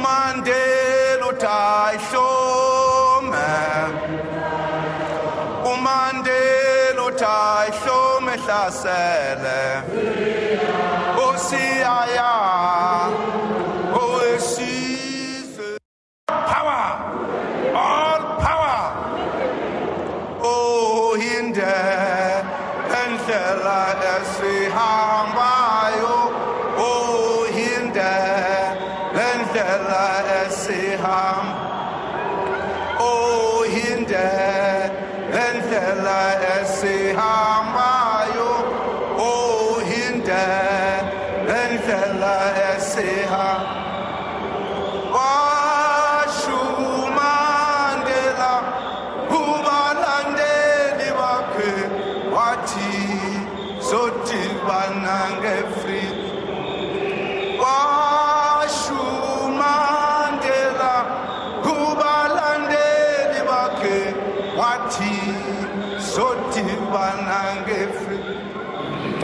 umandela uthayihlome umandela uthayihlome hlasele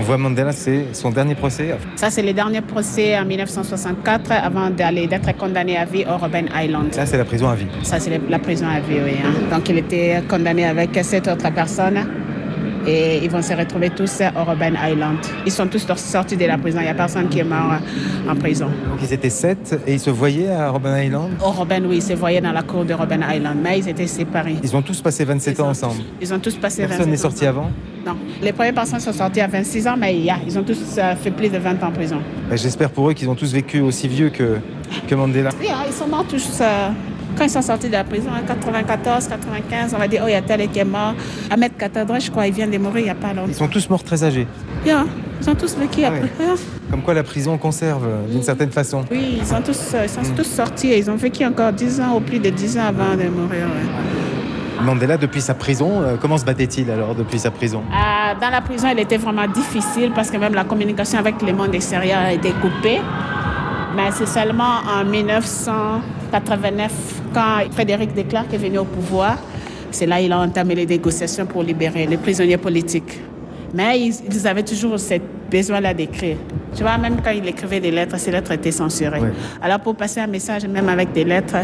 voit Mandela, c'est son dernier procès. Ça, c'est le dernier procès en 1964 avant d'aller d'être condamné à vie au Robben Island. Là, c'est la prison à vie. Ça, c'est la prison à vie, oui. hein. Donc, il était condamné avec sept autres personnes et ils vont se retrouver tous au Robben Island. Ils sont tous sortis de la prison. Il n'y a personne qui est mort en prison. Donc ils étaient sept et ils se voyaient à Robben Island? Au Robben, oui, ils se voyaient dans la cour de Robben Island, mais ils étaient séparés. Ils ont tous passé 27 ans ensemble. Ils ont tous passé Personne 27 n'est ans sorti avant. Non. Les premières personnes sont sorties à 26 ans, mais il y a- ils ont tous euh, fait plus de 20 ans en prison. Bah, J'espère pour eux qu'ils ont tous vécu aussi vieux que que Mandela. Oui, hein, ils sont morts tous. euh, quand ils sont sortis de la prison en 94, 95, on va dire, oh, il y a tel qui est mort. Ahmed Katadra, je crois, il vient de mourir il n'y a pas longtemps. Ils sont tous morts très âgés. Bien, ils ont tous vécu Ah après. ouais. Comme quoi la prison conserve euh, d'une certaine façon. Oui, ils sont tous, euh, ils sont Mm. tous sortis et ils ont vécu encore 10 ans ou plus de 10 ans avant de mourir. ouais. Mandela, depuis sa prison, euh, comment se battait-il alors depuis sa prison? Euh, dans la prison, il était vraiment difficile parce que même la communication avec le monde extérieur a été coupée. Mais c'est seulement en 1989, quand Frédéric Declercq est venu au pouvoir, c'est là qu'il a entamé les négociations pour libérer les prisonniers politiques. Mais ils, ils avaient toujours ce besoin-là d'écrire. Tu vois, même quand il écrivait des lettres, ces lettres étaient censurées. Ouais. Alors pour passer un message, même avec des lettres,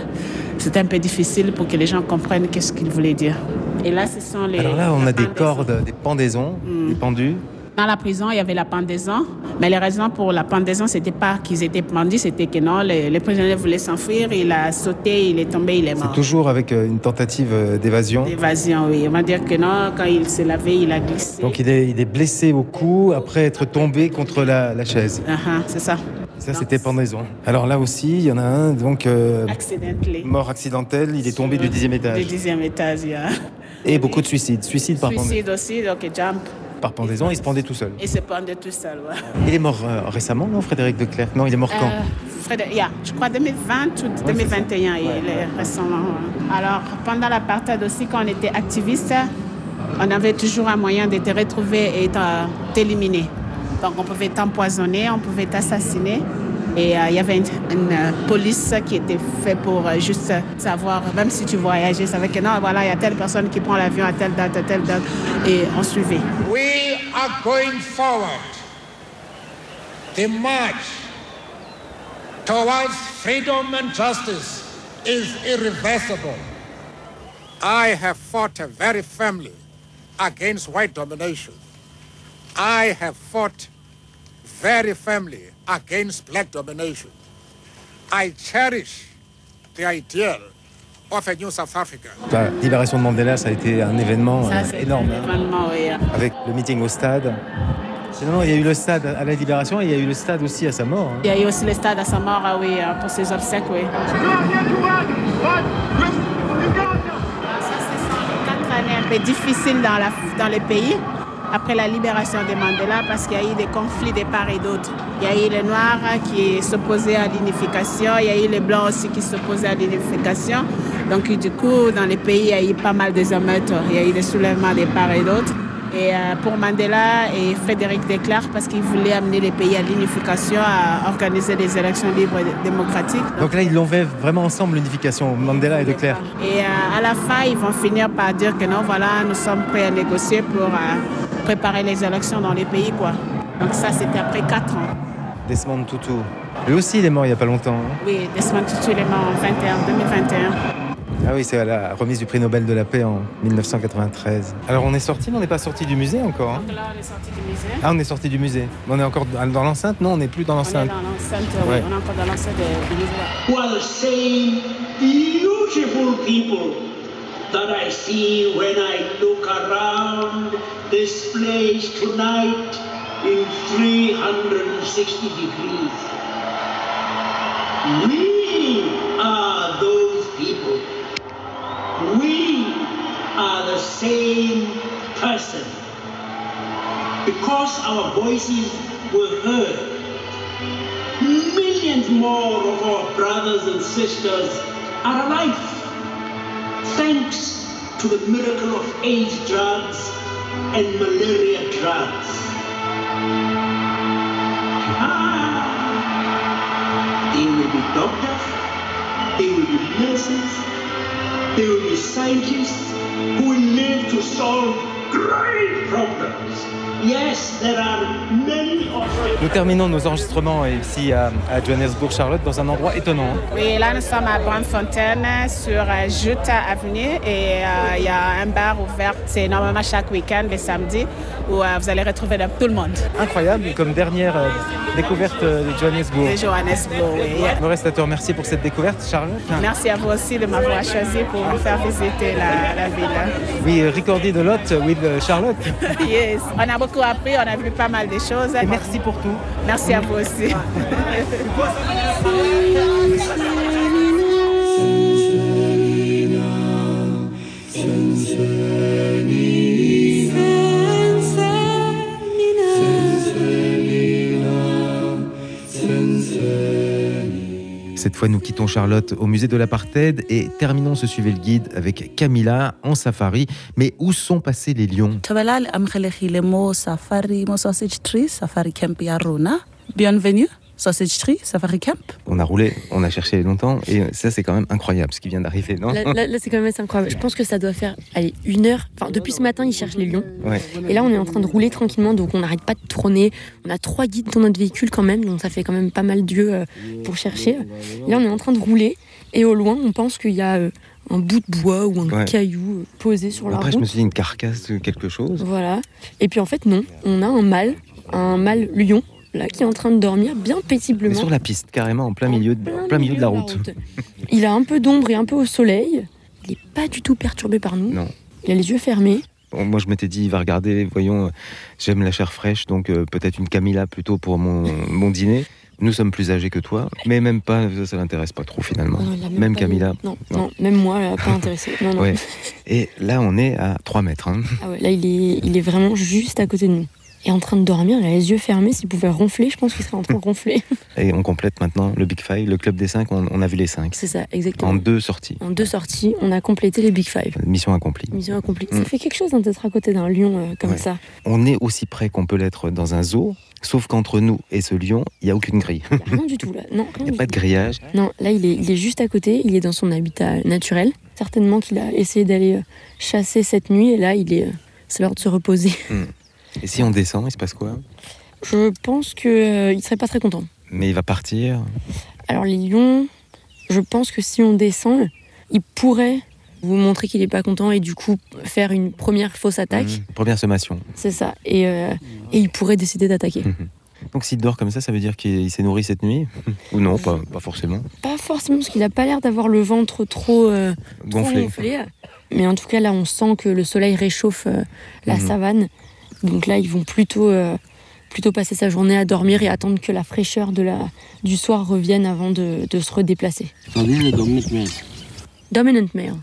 c'était un peu difficile pour que les gens comprennent qu'est-ce qu'il voulait dire. Et là, ce sont les... Alors là, on a des cordes, des pendaisons, des pendus. Dans la prison, il y avait la pendaison. Mais les raisons pour la pendaison, c'était pas qu'ils étaient pendus, c'était que non, les, les prisonniers voulaient s'enfuir. Il a sauté, il est tombé, il est C'est mort. toujours avec euh, une tentative euh, d'évasion. D'évasion, oui. On va dire que non, quand il s'est lavé, il a glissé. Donc il est, il est blessé au cou après être tombé contre la, la chaise. Ah, ah, c'est ça. Ça, c'était pendaison. Alors là aussi, il y en a un, donc euh, mort accidentel, il est tombé du dixième Du étage. dixième étage, il y a. Et beaucoup de suicides. Suicide par, pendaison. Suicide aussi, donc il jump. Par pendaison, il se pendait tout seul. Il se pendait tout seul, ouais. Il est mort euh, récemment, non, Frédéric Leclerc Non, il est mort quand? Euh, Frédéric- yeah, je crois 2020 ou 2021, il est récemment. ouais. Alors, pendant l'apartheid aussi, quand on était activiste, on avait toujours un moyen de te retrouver et t'éliminer. Donc, on pouvait t'empoisonner, on pouvait t'assassiner. Et euh, il y avait une, une, euh, police qui était faite pour euh, juste savoir, même si tu voyageais, savait que non, voilà, il y a telle personne qui prend l'avion à telle date, à telle date. Et on suivait. We are going forward. The march towards freedom and justice is irreversible. I have fought very firmly against white domination. I have fought very firmly against black domination. I cherish the ideal of a new South Africa. La libération de Mandela, ça a été un événement Ça, euh, énorme. un hein, événement, oui. avec le meeting au stade. Sinon, il y a eu le stade à la libération et il y a eu le stade aussi à sa mort. hein. Il y a eu aussi le stade à sa mort, ah oui, euh, pour ses obsèques, oui. Ça, ce sont les quatre années un peu difficiles dans, la, dans le pays après la libération de Mandela parce qu'il y a eu des conflits de part et d'autre. Il y a eu les Noirs qui s'opposaient à l'unification, il y a eu les Blancs aussi qui s'opposaient à l'unification. Donc du coup, dans les pays, il y a eu pas mal des émeutes, il y a eu des soulèvements de part et d'autre. Et euh, pour Mandela et Frédéric Declercq, parce qu'ils voulaient amener les pays à l'unification, à organiser des élections libres et démocratiques. Donc là, ils l'ont fait vraiment ensemble, l'unification, Mandela et Leclerc. Et euh, à la fin, ils vont finir par dire que non, voilà, nous sommes prêts à négocier pour euh, préparer les élections dans les pays, quoi. Donc ça, c'était après quatre ans. Desmond Tutu. Lui aussi, il est mort il n'y a pas longtemps. hein. Oui, Desmond Tutu, il est mort en 21, 2021. Ah oui, c'est à la remise du prix Nobel de la paix en 1993. Alors on est sorti, mais on n'est pas sorti du musée encore. hein. Donc là, on est sorti du musée. Ah, on est sorti du musée. On est encore dans l'enceinte? Non, on n'est plus dans On est l'enceinte. dans l'enceinte, oui, Ouais. on est encore dans l'enceinte du musée. That I see when I look around this place tonight in 360 degrees. We are those people. We are the same person. Because our voices were heard, millions more of our brothers and sisters are alive. Thanks to the miracle of AIDS drugs and malaria drugs. Ah, There will be doctors, there will be nurses, there will be scientists who will live to solve great problems. Yes, there are many of Nous terminons nos enregistrements ici à, à Johannesburg, Charlotte, dans un endroit étonnant. Oui, là, nous sommes à Brandfontein sur euh, Jute Avenue et euh, il y a un bar ouvert. C'est normalement chaque week-end, le samedi, où euh, vous allez retrouver de- tout le monde. Incroyable, comme dernière euh, découverte de Johannesburg. De Johannesburg, oui. Il me reste à te remercier pour cette découverte, Charlotte. Merci à vous aussi de m'avoir choisi pour me faire visiter la, la ville. We recorded a lot with Charlotte. yes, on a beaucoup appris, on a vu pas mal de choses. Et merci pour tout. Merci à vous aussi. nous quittons Charlotte au musée de l'apartheid et terminons ce suivez le guide avec Camilla en safari. Mais où sont passés les lions? Bienvenue sausage tree safari camp. On a roulé, on a cherché longtemps et ça, c'est quand même incroyable ce qui vient d'arriver, non Là, là- là, c'est quand même assez incroyable. Je pense que ça doit faire allez, une heure. Enfin, depuis ce matin, ils cherchent les lions. Ouais. Et là, on est en train de rouler tranquillement, donc on n'arrête pas de tourner. On a trois guides dans notre véhicule quand même, donc ça fait quand même pas mal d'yeux euh, pour chercher. Et là, on est en train de rouler, et au loin, on pense qu'il y a euh, un bout de bois ou un Ouais. caillou euh, posé sur la Après, je route. me suis dit une carcasse de quelque chose. Voilà. Et puis en fait, non, on a un mâle, un mâle lion, là, qui est en train de dormir bien Mais paisiblement. sur la piste, carrément, en plein milieu de, plein milieu de la route. Il a un peu d'ombre et un peu au soleil. Il n'est pas du tout perturbé par nous. Non. Il a les yeux fermés. Bon, moi, je m'étais dit, il va regarder, voyons, euh, j'aime la chair fraîche, donc euh, peut-être une Camilla plutôt pour mon, mon dîner. Nous sommes plus âgés que toi, mais même pas, ça, ça l'intéresse pas trop finalement. Non, même pas Camilla. Non, non, même moi, là, pas intéressé. Non, non. Ouais. Et là, on est à 3 mètres. hein. Ah ouais, là, il est, il est vraiment juste à côté de nous. Et en train de dormir, il a les yeux fermés. S'il pouvait ronfler, je pense qu'il serait en train de ronfler. Et on complète maintenant le Big Five, le club des 5, on, on a vu les 5. C'est ça, exactement. En deux sorties. En deux sorties, on a complété les Big Five. Mission accomplie. Mission accomplie. Mm. Ça fait quelque chose hein, d'être à côté d'un lion euh, comme Ouais. ça. On est aussi près qu'on peut l'être dans un zoo, sauf qu'entre nous et ce lion, il n'y a aucune grille. Rien du tout là. Non, Il n'y a pas de grillage. Non, là, il est, il est juste à côté. Il est dans son habitat naturel. Certainement qu'il a essayé d'aller euh, chasser cette nuit. Et là, il est. euh, C'est l'heure de se reposer. Et si on descend, il se passe quoi Je pense qu'il ne serait pas très content. Mais il va partir. Alors, les lions, je pense que si on descend, il pourrait vous montrer qu'il n'est pas content et du coup faire une première fausse attaque. Mmh. Première sommation. C'est ça. Et, euh, et il pourrait décider d'attaquer. Donc s'il dort comme ça, ça veut dire qu'il s'est nourri cette nuit Ou non, pas, pas forcément. Pas forcément, parce qu'il n'a pas l'air d'avoir le ventre trop, euh, trop Gonflé. gonflé. Mais en tout cas, là, on sent que le soleil réchauffe euh, la savane. Donc là, ils vont plutôt, euh, plutôt passer sa journée à dormir et attendre que la fraîcheur de la, du soir revienne avant de, de se redéplacer. So this is the dominant male. Dominant male.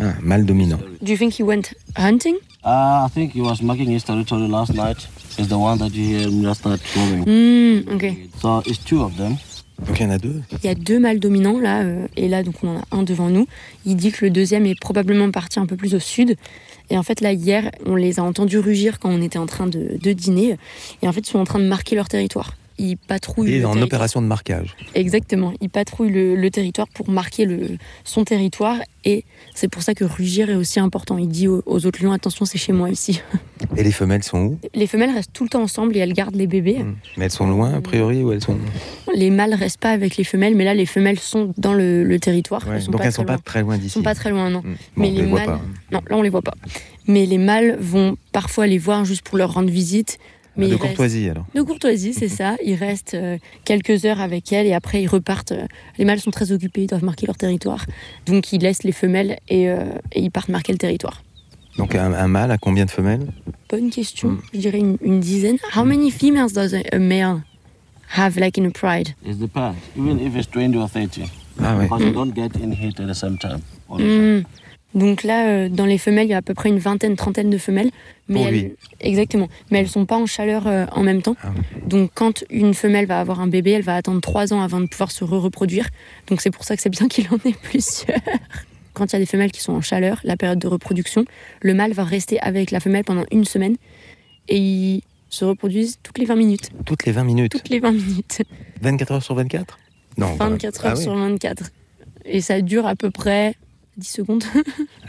Ah, mal dominant. Do you think he went hunting? Uh, I think he was marking his territory last night. Is the one that you hear me last night growing. Hmm, ok. So it's two of them. Donc il y en a deux. Il y a deux mâles dominants là, euh, et là donc on en a un devant nous. Il dit que le deuxième est probablement parti un peu plus au sud. Et en fait là hier, on les a entendus rugir quand on était en train de, dîner. Et en fait ils sont en train de marquer leur territoire. Ils patrouillent. Et en opération de marquage. Exactement. Ils patrouillent le, le territoire pour marquer le, son territoire. Et c'est pour ça que rugir est aussi important. Il dit aux, aux autres lions attention c'est chez moi ici. Et les femelles sont où? Les femelles restent tout le temps ensemble et elles gardent les bébés. Mais elles sont loin, a priori, ou elles sont. Les mâles restent pas avec les femelles, mais là les femelles sont dans le, le territoire. Ouais, Elles sont donc pas elles très sont pas très loin Elles d'ici. sont pas très loin, non. Bon, mais on les les voit mâles, pas. non, là on les voit pas. Mais les mâles vont parfois les voir juste pour leur rendre visite. Mais de courtoisie alors. De courtoisie, c'est ça. Ils restent euh, quelques heures avec elles et après ils repartent. euh, Les mâles sont très occupés, ils doivent marquer leur territoire. Donc ils laissent les femelles et, euh, et ils partent marquer le territoire. Donc un, un mâle a combien de femelles? Bonne question. Je dirais une, une dizaine. How many females does a, a male have like in a pride? It depends. Even if it's 20 or 30. Ah. Because you don't get in heat at the same time. Hmm. Donc là, euh, dans les femelles, il y a à peu près une vingtaine, trentaine de femelles. Mais Pour elles- lui. Exactement. Mais elles sont pas en chaleur euh, en même temps. Donc quand une femelle va avoir un bébé, elle va attendre trois ans avant de pouvoir se re-reproduire. Donc c'est pour ça que c'est bien qu'il en ait plusieurs. Quand il y a des femelles qui sont en chaleur, la période de reproduction, le mâle va rester avec la femelle pendant une semaine et ils se reproduisent toutes les 20 minutes. Toutes les 20 minutes. Toutes les 20 minutes. 24 heures sur 24 Non. quand même. 24 heures Ah oui. sur 24. Et ça dure à peu près 10 secondes.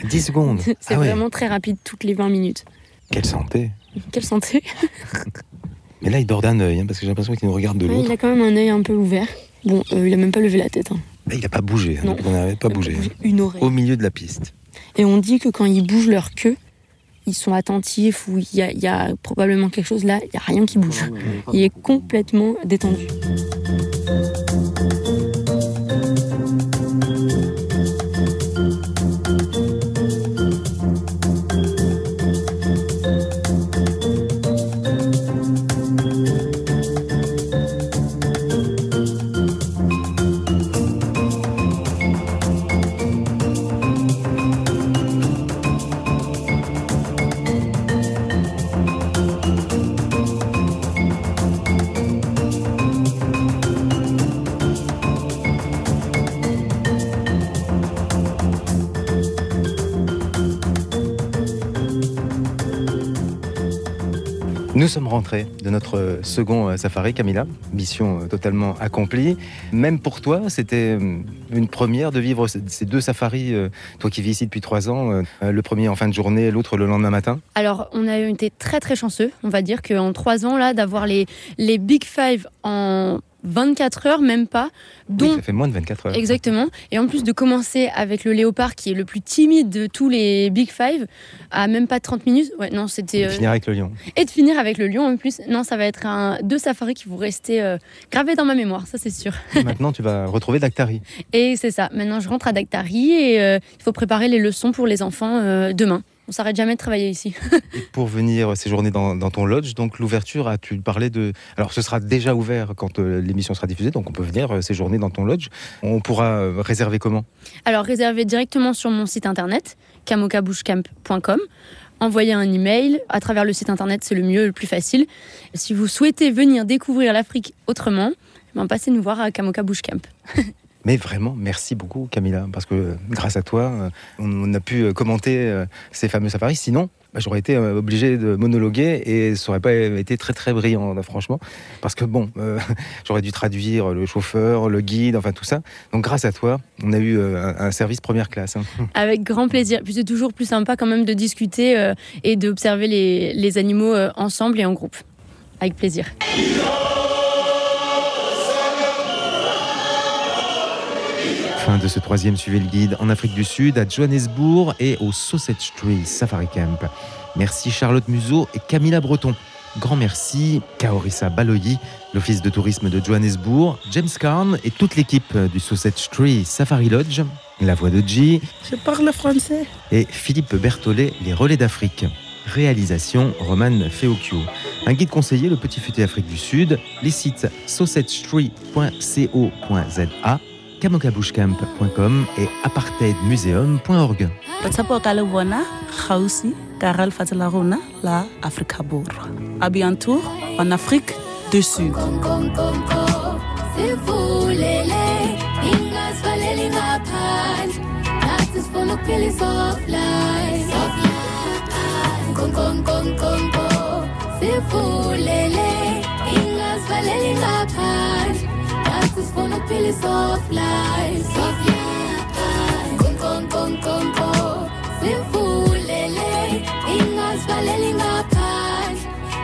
10 secondes. C'est Ah ouais. vraiment très rapide, toutes les 20 minutes. Quelle santé. Quelle santé Mais là, il dort d'un œil, hein, parce que j'ai l'impression qu'il nous regarde de Ouais, l'autre. Il a quand même un œil un peu ouvert. Bon, euh, il a même pas levé la tête. hein. Là, il n'a pas bougé. hein, qu'on n'avait pas bougé. hein. Une oreille. Au milieu de la piste. Et on dit que quand ils bougent leur queue, ils sont attentifs ou il y y a probablement quelque chose là, il n'y a rien qui bouge. Il est complètement détendu. Nous sommes rentrés de notre second euh, safari, Camilla. Mission euh, totalement accomplie. Même pour toi, c'était euh, une première de vivre ces deux safaris. Toi qui vis ici depuis trois ans, le premier en fin de journée, l'autre le lendemain matin. Alors, on a été très très chanceux, on va dire qu'en trois ans, là, d'avoir les, les Big Five en 24 heures, même pas, Oui, dont ça fait moins de 24 heures. Exactement. Et en plus de commencer avec le léopard qui est le plus timide de tous les Big Five, à même pas 30 minutes. Ouais, non, c'était. Et euh, finir avec le lion. Et de finir avec le lion en plus. Non, ça va être un, deux safaris qui vont rester euh, gravés dans ma mémoire, ça c'est sûr. Maintenant, tu vas retrouver Dactari. Et c'est ça. Maintenant, je rentre à Dactari et euh, il faut préparer les leçons pour les enfants euh, demain. On s'arrête jamais de travailler ici. Pour venir séjourner dans, dans ton lodge, donc l'ouverture, as-tu parlé de... Alors, ce sera déjà ouvert quand euh, l'émission sera diffusée, donc on peut venir euh, séjourner dans ton lodge. On pourra euh, réserver comment? Alors, réservez directement sur mon site internet, kamokabushcamp.com. Envoyez un email. À travers le site internet, c'est le mieux, le plus facile. Si vous souhaitez venir découvrir l'Afrique autrement, ben, passez nous voir à Kamoka Bush Camp. Mais vraiment, merci beaucoup Camilla, parce que grâce à toi, euh, on, a pu euh, commenter euh, ces fameux safaris. Sinon, bah, j'aurais été obligé de monologuer et ça aurait pas été très très brillant, là, franchement. Parce que bon, j'aurais dû traduire le chauffeur, le guide, enfin tout ça. Donc grâce à toi, on a eu un, service première classe. hein. Avec grand plaisir. Puis c'est toujours plus sympa quand même de discuter et d'observer les, animaux ensemble et en groupe. Avec plaisir. Fin de ce troisième Suivez le guide en Afrique du Sud, à Johannesburg et au Sausage Tree Safari Camp. Merci Charlotte Museau et Camilla Breton. Grand merci Kaorissa Baloyi, l'Office de tourisme de Johannesburg, James Carn et toute l'équipe du Sausage Tree Safari Lodge, la voix de G Je parle français. et Philippe Berthollet, les relais d'Afrique. Réalisation Roman Feocchio. Un guide conseillé, le Petit Futé Afrique du Sud, les sites sausagetree.co.za, kamokabushcamp.com et apartheidmuseum.org. La Afrika. À bientôt en Afrique du Sud. Sivulele, ingasvaleli ngaphandle Taxes full the pills of life. Soft life. Kon kon kon kon kon. Simfulele. Ingas valelinga pan.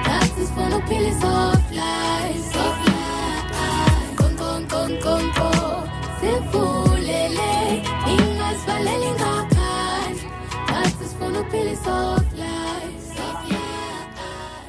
Taxes for the pills of life. Soft life. Kon kon kon kon kon. Simfulele. Ingas valelinga pan. Taxes of